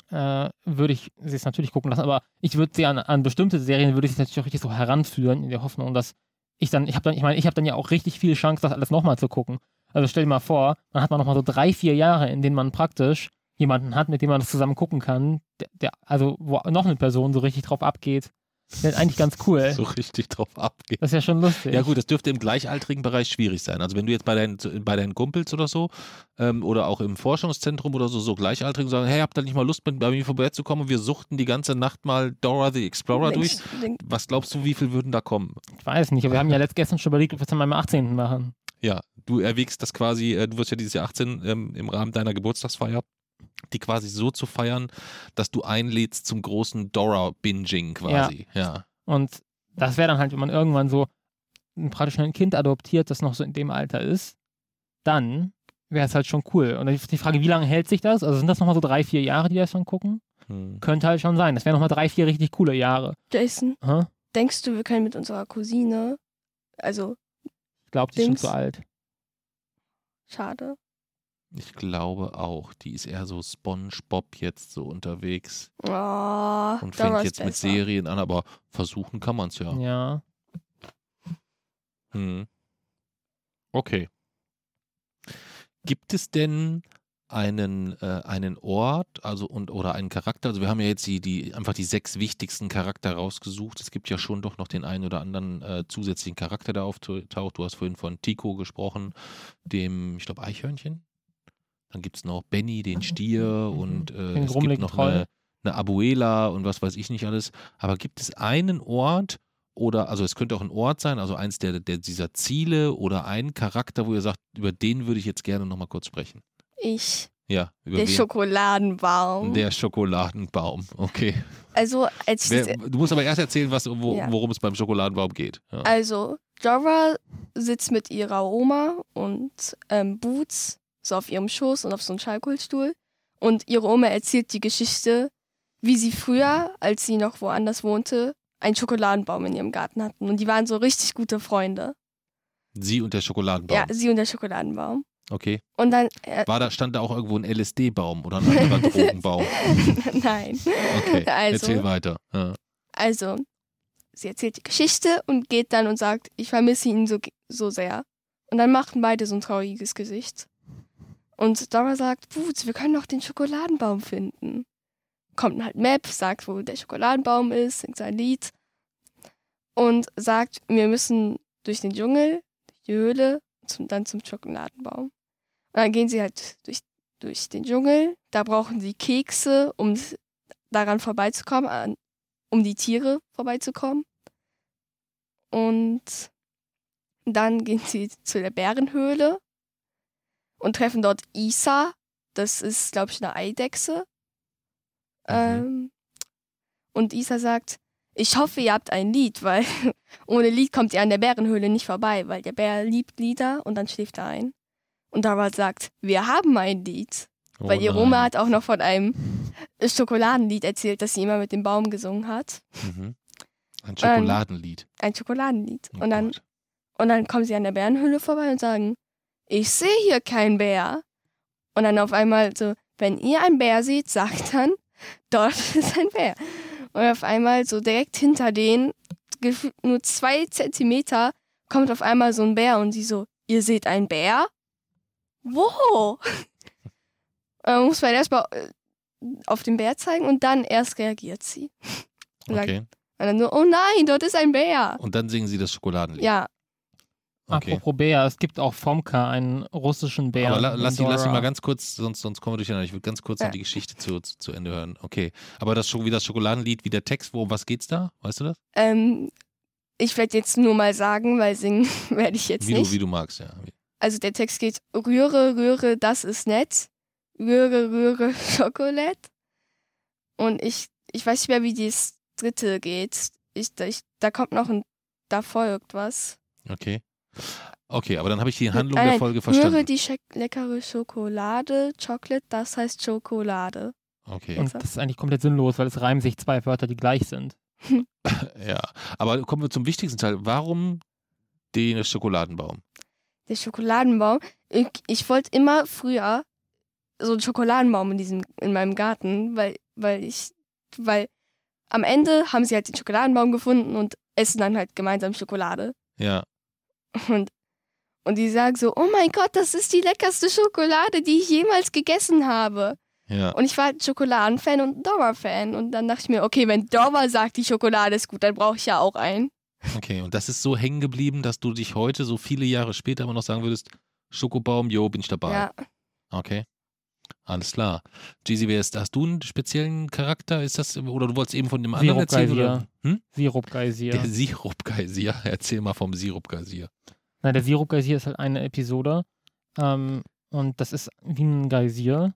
äh, würde ich sie es natürlich gucken lassen, aber ich würde sie an, an bestimmte Serien würde ich sie natürlich auch richtig so heranführen, in der Hoffnung, dass ich dann, ich habe dann, ich meine, ich habe dann ja auch richtig viel Chance, das alles nochmal zu gucken. Also stell dir mal vor, dann hat man nochmal so drei, vier Jahre, in denen man praktisch jemanden hat, mit dem man das zusammen gucken kann, der, der also wo noch eine Person so richtig drauf abgeht. Das ist eigentlich ganz cool. So richtig drauf abgeht. Das ist ja schon lustig. Ja gut, das dürfte im gleichaltrigen Bereich schwierig sein. Also wenn du jetzt bei deinen, bei deinen Kumpels oder so ähm, oder auch im Forschungszentrum oder so, so Gleichaltrigen sagen, hey, habt ihr nicht mal Lust, mit, bei mir vorbeizukommen und wir suchten die ganze Nacht mal Dora the Explorer durch. Was glaubst du, wie viel würden da kommen? Ich weiß nicht, aber wir haben ja letzt gestern schon überlegt, ob wir es an meinem 18. machen. Ja, du erwägst das quasi, äh, du wirst ja dieses Jahr 18 ähm, im Rahmen deiner Geburtstagsfeier, die quasi so zu feiern, dass du einlädst zum großen Dora-Binging quasi. Ja. Und das wäre dann halt, wenn man irgendwann so ein, praktisch ein Kind adoptiert, das noch so in dem Alter ist, dann wäre es halt schon cool. Und dann ist die Frage, wie lange hält sich das? Also sind das nochmal so drei, vier Jahre, die das schon gucken? Hm. Könnte halt schon sein. Das wären nochmal drei, vier richtig coole Jahre. Jason, Hä? denkst du, wir können mit unserer Cousine, also Ich glaube, die ist schon zu alt. schade, Ich glaube auch, die ist eher so SpongeBob jetzt so unterwegs oh, und fängt jetzt mit. Serien an, aber versuchen kann man es ja. Ja. Hm. Okay. Gibt es denn einen, äh, einen Ort, also und oder einen Charakter? Also wir haben ja jetzt die, die einfach die sechs wichtigsten Charakter rausgesucht. Es gibt ja schon doch noch den einen oder anderen äh, zusätzlichen Charakter, der auftaucht. Du hast vorhin von Tico gesprochen, dem, ich glaube, Eichhörnchen. Dann gibt es noch Benny, den Stier Mhm. und äh, Den es gibt noch Troll. eine, eine Abuela und was weiß ich nicht alles. Aber gibt es einen Ort oder, also es könnte auch ein Ort sein, also eins der, der dieser Ziele oder einen Charakter, wo ihr sagt, über den würde ich jetzt gerne nochmal kurz sprechen. Ich, Ja, über der wen? Schokoladenbaum. Der Schokoladenbaum, okay. also, als ich Wer, das, du musst aber erst erzählen, was, wo, Ja. worum es beim Schokoladenbaum geht. Ja. also Dora sitzt mit ihrer Oma und ähm, Boots so auf ihrem Schoß und auf so einem Schallkohlstuhl. Und ihre Oma erzählt die Geschichte, wie sie früher, als sie noch woanders wohnte, einen Schokoladenbaum in ihrem Garten hatten. Und die waren so richtig gute Freunde. Sie und der Schokoladenbaum. Ja, sie und der Schokoladenbaum. Okay. Und dann, äh, War da, stand da auch irgendwo ein LSD-Baum oder ein anderer Drogenbaum? nein. Okay, Also- erzähl weiter. Ja. Also, sie erzählt die Geschichte und geht dann und sagt, ich vermisse ihn so, so sehr. Und dann machen beide so ein trauriges Gesicht. Und Dora sagt, Boots, wir können doch den Schokoladenbaum finden. Kommt halt Map, sagt, wo der Schokoladenbaum ist, singt sein Lied. Und sagt, wir müssen durch den Dschungel, durch die Höhle, zum, dann zum Schokoladenbaum. Und dann gehen sie halt durch, durch den Dschungel. Da brauchen sie Kekse, um daran vorbeizukommen, an, um die Tiere vorbeizukommen. Und dann gehen sie zu der Bärenhöhle und treffen dort Isa. Das ist, glaube ich, eine Eidechse. Ähm, und Isa sagt, ich hoffe, ihr habt ein Lied, weil ohne Lied kommt ihr an der Bärenhöhle nicht vorbei, weil der Bär liebt Lieder und dann schläft er ein. Und Dora sagt, wir haben ein Lied. Oh Weil nein. Oma hat auch noch von einem Schokoladenlied erzählt, das sie immer mit dem Baum gesungen hat. Mhm. Ein Schokoladenlied. Ein Schokoladenlied. Oh Und dann, Gott. und dann kommen sie an der Bärenhöhle vorbei und sagen, ich sehe hier keinen Bär. Und dann auf einmal so, wenn ihr einen Bär seht, sagt dann, dort ist ein Bär. Und auf einmal so direkt hinter denen, nur zwei Zentimeter, kommt auf einmal so ein Bär und sie so, ihr seht einen Bär? Wo? äh, muss man erstmal äh, auf den Bär zeigen und dann erst reagiert sie. Okay. Und dann so, oh nein, dort ist ein Bär. Und dann singen sie das Schokoladenlied. Ja, Okay. Apropos Bär, es gibt auch Fomka, einen russischen Bär. Aber la, lass, sie, lass Dora. mal ganz kurz, sonst, sonst kommen wir durcheinander. Ich würde ganz kurz Ja. die Geschichte zu, zu, zu Ende hören. Okay. Aber das schon wie das Schokoladenlied, wie der Text, wo, um was geht's da? Weißt du das? ähm, ich werde jetzt nur mal sagen, weil singen werde ich jetzt Wie nicht. du, wie du magst, ja. Also der Text geht, rühre, rühre, das ist nett. Rühre, rühre, Schokolade. Und ich, ich weiß nicht mehr, wie das dritte geht. Ich, da- ich, da kommt noch ein, da folgt was. Okay. Okay, aber dann habe ich die Handlung Nein, der nein, Folge verstanden. die Schek leckere Schokolade, Chocolate, das heißt Schokolade. Okay. Und das ist eigentlich komplett sinnlos, weil es reimen sich zwei Wörter, die gleich sind. Ja. Aber kommen wir zum wichtigsten Teil. Warum den Schokoladenbaum? Der Schokoladenbaum. Ich, ich wollte immer früher so einen Schokoladenbaum in diesem, in meinem Garten, weil, weil ich, weil am Ende haben sie halt den Schokoladenbaum gefunden und essen dann halt gemeinsam Schokolade. Ja. Und, und die sagen so, oh mein Gott, das ist die leckerste Schokolade, die ich jemals gegessen habe. Ja. Und ich war halt Schokoladenfan und Dora-Fan. Und dann dachte ich mir, okay, wenn Dora sagt, die Schokolade ist gut, dann brauche ich ja auch einen. Okay. Und das ist so hängen geblieben, dass du dich heute, so viele Jahre später, immer noch sagen würdest: Schokobaum, jo, bin ich dabei. Ja, Okay. Alles klar. Ist, hast du einen speziellen Charakter? Ist das, oder du wolltest eben von dem anderen erzählen? Oder? Hm? Sirupgeysir. Der Sirupgeysir. Erzähl mal vom Sirupgeysir. Na, der Sirupgeysir ist halt eine Episode. Ähm, und das ist wie ein Geysir.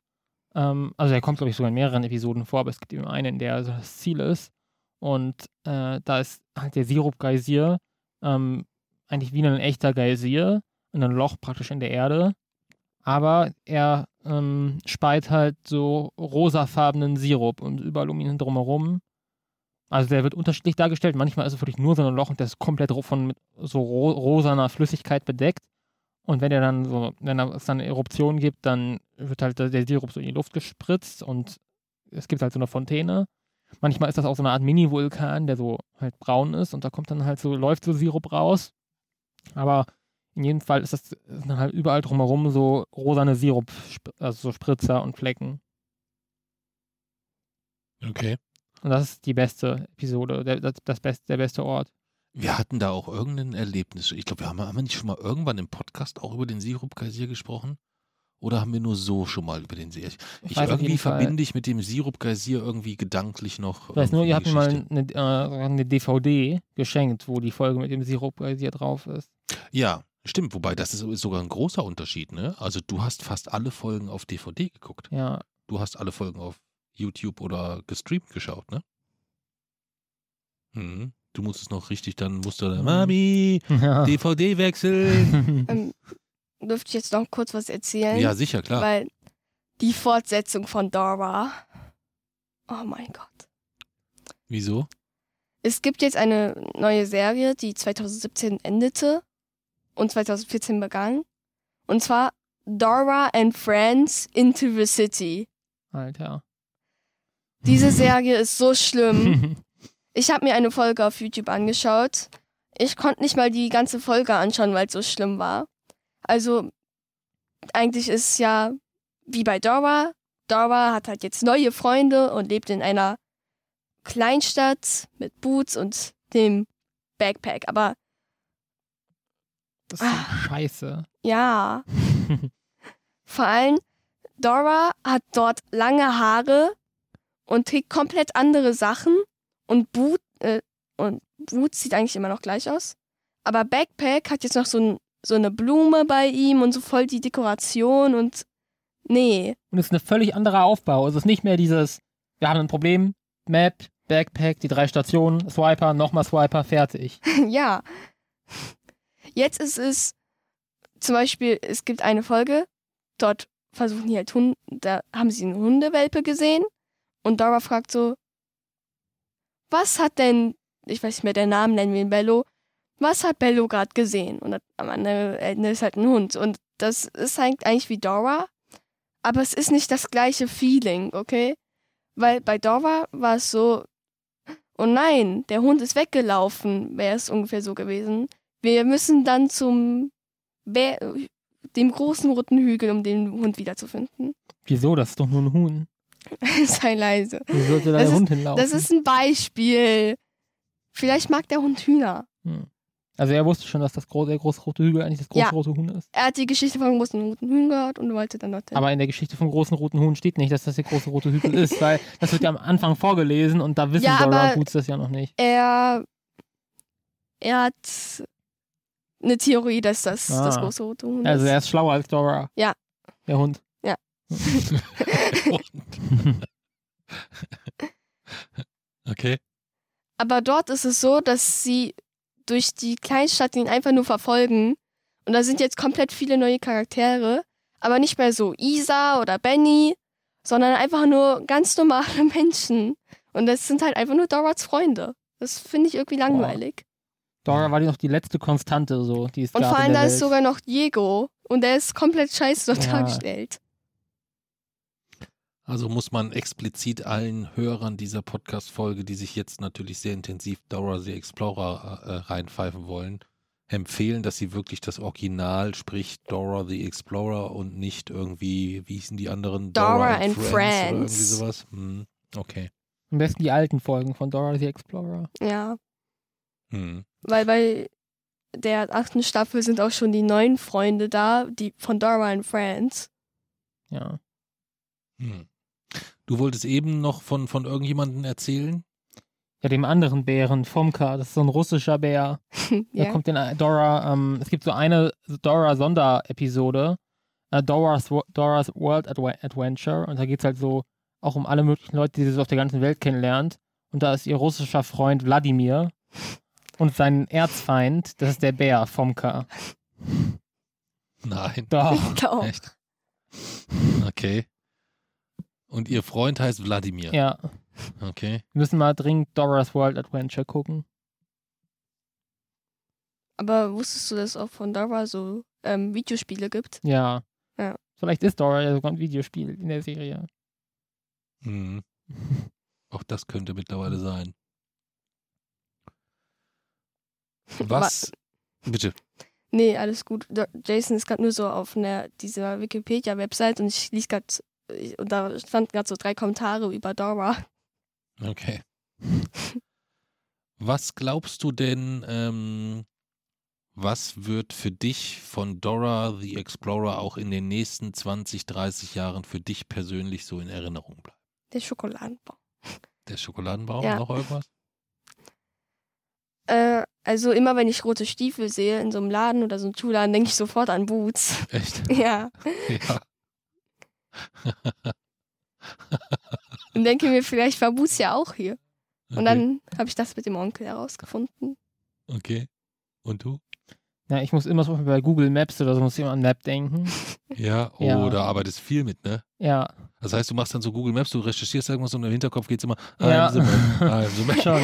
Ähm, also er kommt, glaube ich, sogar in mehreren Episoden vor, aber es gibt eben eine, in der so das Ziel ist. Und äh, da ist halt der Sirupgeysir ähm, eigentlich wie ein echter Geysir, in einem Loch praktisch in der Erde. Aber er ähm, speit halt so rosafarbenen Sirup und überall um ihn drumherum. Also der wird unterschiedlich dargestellt. Manchmal ist es wirklich nur so ein Loch und das ist komplett von mit so ro rosaner Flüssigkeit bedeckt. Und wenn er dann so, wenn es dann eine Eruption gibt, dann wird halt der der Sirup so in die Luft gespritzt und es gibt halt so eine Fontäne. Manchmal ist das auch so eine Art Mini-Vulkan, der so halt braun ist und da kommt dann halt so, läuft so Sirup raus. Aber in jedem Fall ist das ist dann halt überall drumherum so rosane Sirup, also so Spritzer und Flecken. Okay. Und das ist die beste Episode, der, das, das best, der beste Ort. Wir hatten da auch irgendein Erlebnis. Ich glaube, wir haben, haben wir nicht schon mal irgendwann im Podcast auch über den Sirupgeysir gesprochen? Oder haben wir nur so schon mal über den See? Ich, ich irgendwie verbinde ich mit dem Sirupgeysir irgendwie gedanklich noch. Ich weiß nur, ihr habt mir mal eine, äh, eine DVD geschenkt, wo die Folge mit dem Sirupgeysir drauf ist. Ja, stimmt. Wobei, das ist, sogar ein großer Unterschied, ne? Also, du hast fast alle Folgen auf DVD geguckt. Ja, Du hast alle Folgen auf YouTube oder gestreamt geschaut, ne? Mhm. Du musstest noch richtig, dann musst du da, Mhm. Mami, ja. DVD wechseln. ähm, dürfte ich jetzt noch kurz was erzählen? ja, sicher, klar. Weil die Fortsetzung von Dora. Oh mein Gott. Wieso? Es gibt jetzt eine neue Serie, die 2017 endete und 2014 begann. Und zwar Dora and Friends into the City. Alter. Diese Serie ist so schlimm. Ich habe mir eine Folge auf YouTube angeschaut. Ich konnte nicht mal die ganze Folge anschauen, weil es so schlimm war. Also, eigentlich ist es ja wie bei Dora. Dora hat halt jetzt neue Freunde und lebt in einer Kleinstadt mit Boots und dem Backpack. Aber Das ist so scheiße. ja, vor allem Dora hat dort lange Haare und trägt komplett andere Sachen. Und Boot, äh, und Boots sieht eigentlich immer noch gleich aus. Aber Backpack hat jetzt noch so, ein, so eine Blume bei ihm und so voll die Dekoration und nee. Und es ist ein völlig anderer Aufbau. Es ist nicht mehr dieses, wir haben ein Problem, Map, Backpack, die drei Stationen, Swiper, nochmal Swiper, fertig. ja. Jetzt ist es zum Beispiel, es gibt eine Folge, dort versuchen die halt Hunde, da haben sie eine Hundewelpe gesehen Und Dora fragt so, was hat denn, ich weiß nicht mehr, der Name nennen wir ihn Bello, was hat Bello gerade gesehen? Und am Ende ist halt ein Hund. Und das ist eigentlich wie Dora, aber es ist nicht das gleiche Feeling, okay? Weil bei Dora war es so, oh nein, der Hund ist weggelaufen, wäre es ungefähr so gewesen. Wir müssen dann zum Bär, dem großen roten Hügel, um den Hund wiederzufinden. Wieso? Das ist doch nur ein Huhn. Sei leise. Wie sollte da Das der ist- Hund hinlaufen? Das ist ein Beispiel. Vielleicht mag der Hund Hühner. Hm. Also er wusste schon, dass das große, der große rote Hügel eigentlich das große Ja. rote Huhn ist. Er hat die Geschichte von dem großen roten Huhn gehört und wollte dann dorthin. Aber in der Geschichte vom großen roten Huhn steht nicht, dass das der große rote Hügel ist, weil das wird ja am Anfang vorgelesen und da wissen Ja, Dora Boots das ja noch nicht. er, er hat eine Theorie, dass das Ah. das große rote Huhn Also ist. er ist schlauer als Dora. Ja. Der Hund. okay. Aber dort ist es so, dass sie durch die Kleinstadt ihn einfach nur verfolgen. Und da sind jetzt komplett viele neue Charaktere. Aber nicht mehr so Isa oder Benny, sondern einfach nur ganz normale Menschen. Und das sind halt einfach nur Doras Freunde. Das finde ich irgendwie langweilig. Dora war die noch die letzte Konstante, so, die es Und gab vor allem da Welt. ist sogar noch Diego. Und der ist komplett scheiße dort Ja. dargestellt. Also muss man explizit allen Hörern dieser Podcast-Folge, die sich jetzt natürlich sehr intensiv Dora the Explorer äh, reinpfeifen wollen, empfehlen, dass sie wirklich das Original, sprich Dora the Explorer und nicht irgendwie, wie hießen die anderen? Dora and and Friends. Oder irgendwie Friends. sowas. Hm, okay. Am besten die alten Folgen von Dora the Explorer. Ja. Hm. Weil bei der achten Staffel sind auch schon die neuen Freunde da, die von Dora and Friends. Ja. Hm. Du wolltest eben noch von, von irgendjemandem erzählen? Ja, dem anderen Bären, Fomka, das ist so ein russischer Bär. Da ja. kommt in Dora, ähm, es gibt so eine Dora-Sonderepisode, äh, Dora's, Dora's World Adve- Adventure, und da geht es halt so auch um alle möglichen Leute, die sie so auf der ganzen Welt kennenlernt. Und da ist ihr russischer Freund Wladimir und sein Erzfeind, das ist der Bär, Fomka. Nein. Doch. Doch. Echt? Okay. Und ihr Freund heißt Wladimir. Ja, Okay. wir müssen mal dringend Dora's World Adventure gucken. Aber wusstest du, dass es auch von Dora so ähm, Videospiele gibt? Ja. Ja. Vielleicht ist Dora ja sogar ein Videospiel in der Serie. Hm. Auch das könnte mittlerweile sein. Was? Bitte. Nee, alles gut. Jason ist gerade nur so auf einer, dieser Wikipedia-Website und ich lese gerade, und da stand gerade so drei Kommentare über Dora. Okay. Was glaubst du denn, ähm, was wird für dich von Dora the Explorer auch in den nächsten 20, 30 Jahren für dich persönlich so in Erinnerung bleiben? Der Schokoladenbau. Der Schokoladenbaum, Ja. noch irgendwas? Äh, also immer wenn ich rote Stiefel sehe in so einem Laden oder so einem Schuhladen, denke ich sofort an Boots. Echt? ja. Ja. Und denke mir, vielleicht war Boots ja auch hier. Und Okay. dann habe ich das mit dem Onkel herausgefunden. Okay. Und du? Ja, ich muss immer so bei Google Maps oder so, muss ich immer an Map denken. Ja, oh, Ja. da arbeitest viel mit, ne? Ja, Das heißt, du machst dann so Google Maps, du recherchierst irgendwas und im Hinterkopf geht es immer, Ja. I'm the map, I'm the schon.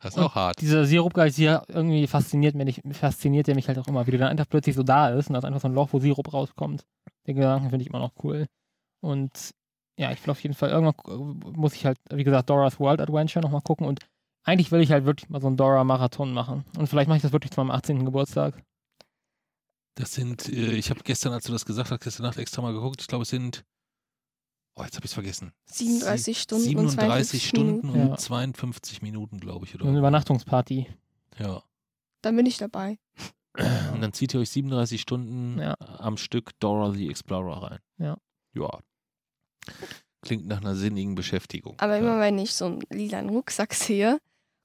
Das ist auch hart. Dieser Sirupgeist hier irgendwie fasziniert mich, fasziniert der mich halt auch immer, wie der dann einfach plötzlich so da ist und da ist einfach so ein Loch, wo Sirup rauskommt. Den Gedanken finde ich immer noch cool. Und ja, ich will auf jeden Fall, irgendwann muss ich halt, wie gesagt, Dora's World Adventure nochmal gucken und eigentlich will ich halt wirklich mal so einen Dora-Marathon machen. Und vielleicht mache ich das wirklich zu meinem 18. Geburtstag. Das sind, äh, ich habe gestern, als du das gesagt hast, gestern Nacht extra mal geguckt, ich glaube, es sind, oh, jetzt habe ich es vergessen. 37 Stunden 37 und 52 Stunden Minuten. und Ja. 52 Minuten, glaube ich, So oder? eine Übernachtungsparty. Ja. Dann bin ich dabei. Und dann zieht ihr euch 37 Stunden Ja. am Stück Dora the Explorer rein. Ja. Ja. Klingt nach einer sinnigen Beschäftigung. Aber immer ja. wenn ich so einen lilanen Rucksack sehe,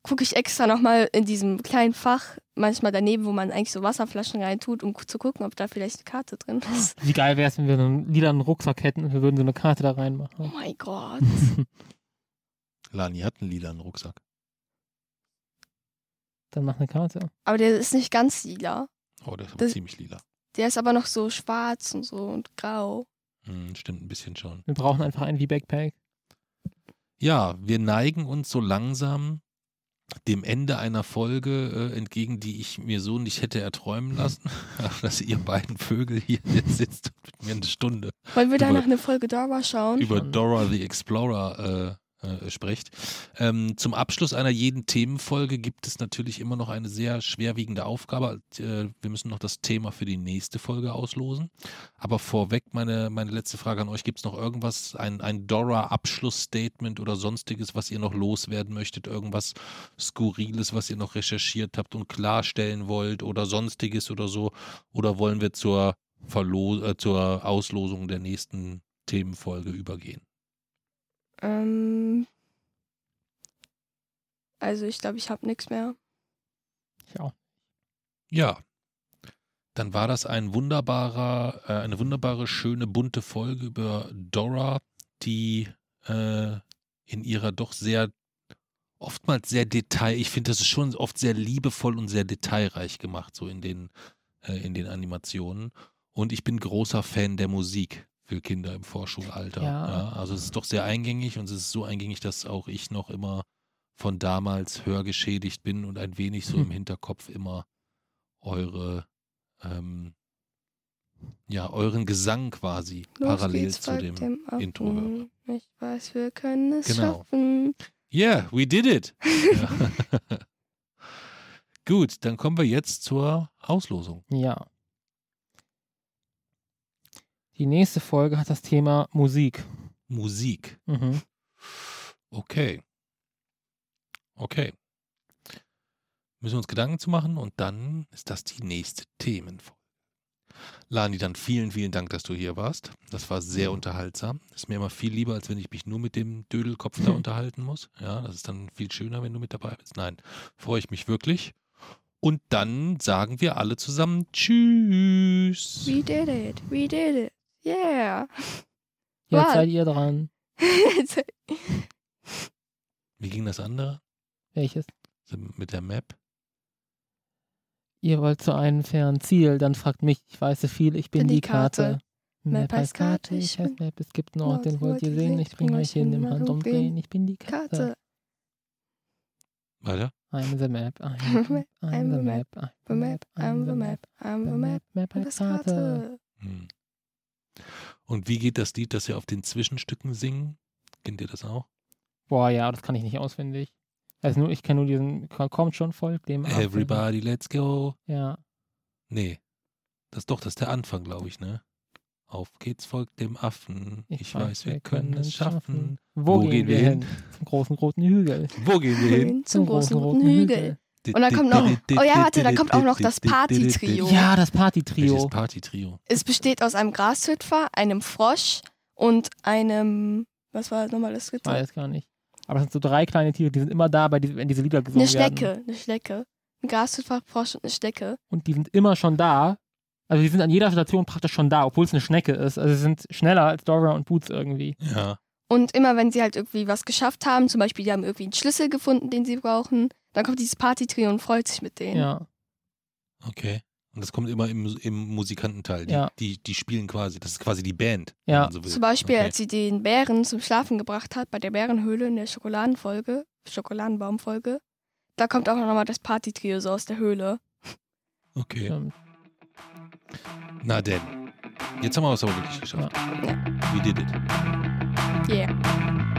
gucke ich extra nochmal in diesem kleinen Fach, manchmal daneben, wo man eigentlich so Wasserflaschen reintut, um zu gucken, ob da vielleicht eine Karte drin ist. Wie geil wäre es, wenn wir einen lilanen Rucksack hätten und wir würden so eine Karte da Oh reinmachen. mein Gott. Lani hat einen lilanen Rucksack. Dann mach eine Karte. Aber der ist nicht ganz lila. Oh, der ist aber Das- ziemlich lila. Der ist aber noch so schwarz und so und grau. Hm, stimmt ein bisschen schon. Wir brauchen einfach einen wie Backpack. Ja, wir neigen uns so langsam dem Ende einer Folge äh, entgegen, die ich mir so nicht hätte erträumen lassen, dass ihr beiden Vögel hier jetzt sitzt und mit mir eine Stunde Wollen wir da Über- noch eine Folge Dora schauen? über. Dora the Explorer äh, spricht. Ähm, zum Abschluss einer jeden Themenfolge gibt es natürlich immer noch eine sehr schwerwiegende Aufgabe. Äh, wir müssen noch das Thema für die nächste Folge auslosen. Aber vorweg meine, meine letzte Frage an euch. Gibt es noch irgendwas, ein, ein Dora-Abschlussstatement oder sonstiges, was ihr noch loswerden möchtet? Irgendwas Skurriles, was ihr noch recherchiert habt und klarstellen wollt oder sonstiges oder so? Oder wollen wir zur, Verlo äh, zur Auslosung der nächsten Themenfolge übergehen? Ähm, also ich glaube, ich habe nichts mehr. Ich auch. Ja, dann war das ein wunderbarer, äh, eine wunderbare, schöne, bunte Folge über Dora, die äh, in ihrer doch sehr, oftmals sehr detail, ich finde, das ist schon oft sehr liebevoll und sehr detailreich gemacht, so in den, äh, in den Animationen. Und ich bin großer Fan der Musik für Kinder im Vorschulalter. Ja. also es ist doch sehr eingängig und es ist so eingängig, dass auch ich noch immer von damals hörgeschädigt bin und ein wenig so im Hinterkopf immer eure, ähm, ja, euren Gesang quasi Los parallel zu dem. Affen. Intro höre. Ich weiß, wir können es Genau. schaffen. Yeah, we did it! ja. Gut, dann kommen wir jetzt zur Auslosung. Ja. Die nächste Folge hat das Thema Musik. Musik. Mhm. Okay. Okay. Müssen wir uns Gedanken zu machen und dann ist das die nächste Themenfolge. Lani, dann vielen, vielen Dank, dass du hier warst. Das war sehr unterhaltsam. Ist mir immer viel lieber, als wenn ich mich nur mit dem Dödelkopf da unterhalten muss. Ja, das ist dann viel schöner, wenn du mit dabei bist. Nein, freue ich mich wirklich. Und dann sagen wir alle zusammen Tschüss. We did it. We did it. Yeah. Jetzt Wow. seid ihr dran. Wie ging das andere? Welches? Mit der Map? Ihr wollt zu einem fernen Ziel, dann fragt mich, ich weiß so viel, ich bin, Bin die die Karte. Karte. Map heißt Karte, ich heißt Map, es gibt einen Ort, den wollt ihr sehen, ich bring euch hin im Handumdrehen, ich bin die Karte. Karte. Weiter? I'm the map, I'm, the- I'm the map, I'm The map. I'm the map. I'm the map. Map heißt Karte. Karte. Hm. Und wie geht das Lied, das wir auf den Zwischenstücken singen? Kennt ihr das auch? Boah, ja, das kann ich nicht auswendig. Also nur, ich kenne nur diesen, kommt schon, folgt dem Affen. Everybody, let's go. Ja, Nee. Das ist doch, das ist der Anfang, glaube ich, ne? Auf geht's, folgt dem Affen. Ich, weiß, wir können es schaffen. Wo, gehen wir hin? Zum großen roten Hügel. Wo gehen wir hin? Hin zum großen roten Hügel. Und dann kommt noch, oh ja, warte, da kommt auch noch das Party-Trio. Ja, das Party-Trio. Party-Trio? Es besteht aus einem Grashüpfer, einem Frosch und einem, was war nochmal das Ich dritte? weiß gar nicht. Aber es sind so drei kleine Tiere, die sind immer da, bei die, wenn diese Lieder gesungen Eine werden. Schnecke, eine Schnecke. Ein Grashüpfer, Frosch und eine Schnecke. Und die sind immer schon da. Also die sind an jeder Station praktisch schon da, obwohl es eine Schnecke ist. Also sie sind schneller als Dora und Boots irgendwie. Ja. Und immer wenn sie halt irgendwie was geschafft haben, zum Beispiel die haben irgendwie einen Schlüssel gefunden, den sie brauchen, dann kommt dieses Party-Trio und freut sich mit denen. Ja. Okay. Und das kommt immer im, im Musikantenteil. Die, Ja. die, die spielen quasi, das ist quasi die Band. Ja. so. Zum Beispiel, Okay. als sie den Bären zum Schlafen gebracht hat, bei der Bärenhöhle in der Schokoladenfolge, Schokoladenbaumfolge, da kommt auch nochmal das Party-Trio so aus der Höhle. Okay. Stimmt. Na denn. Jetzt haben wir es aber wirklich geschafft. Ja. We did it. Yeah.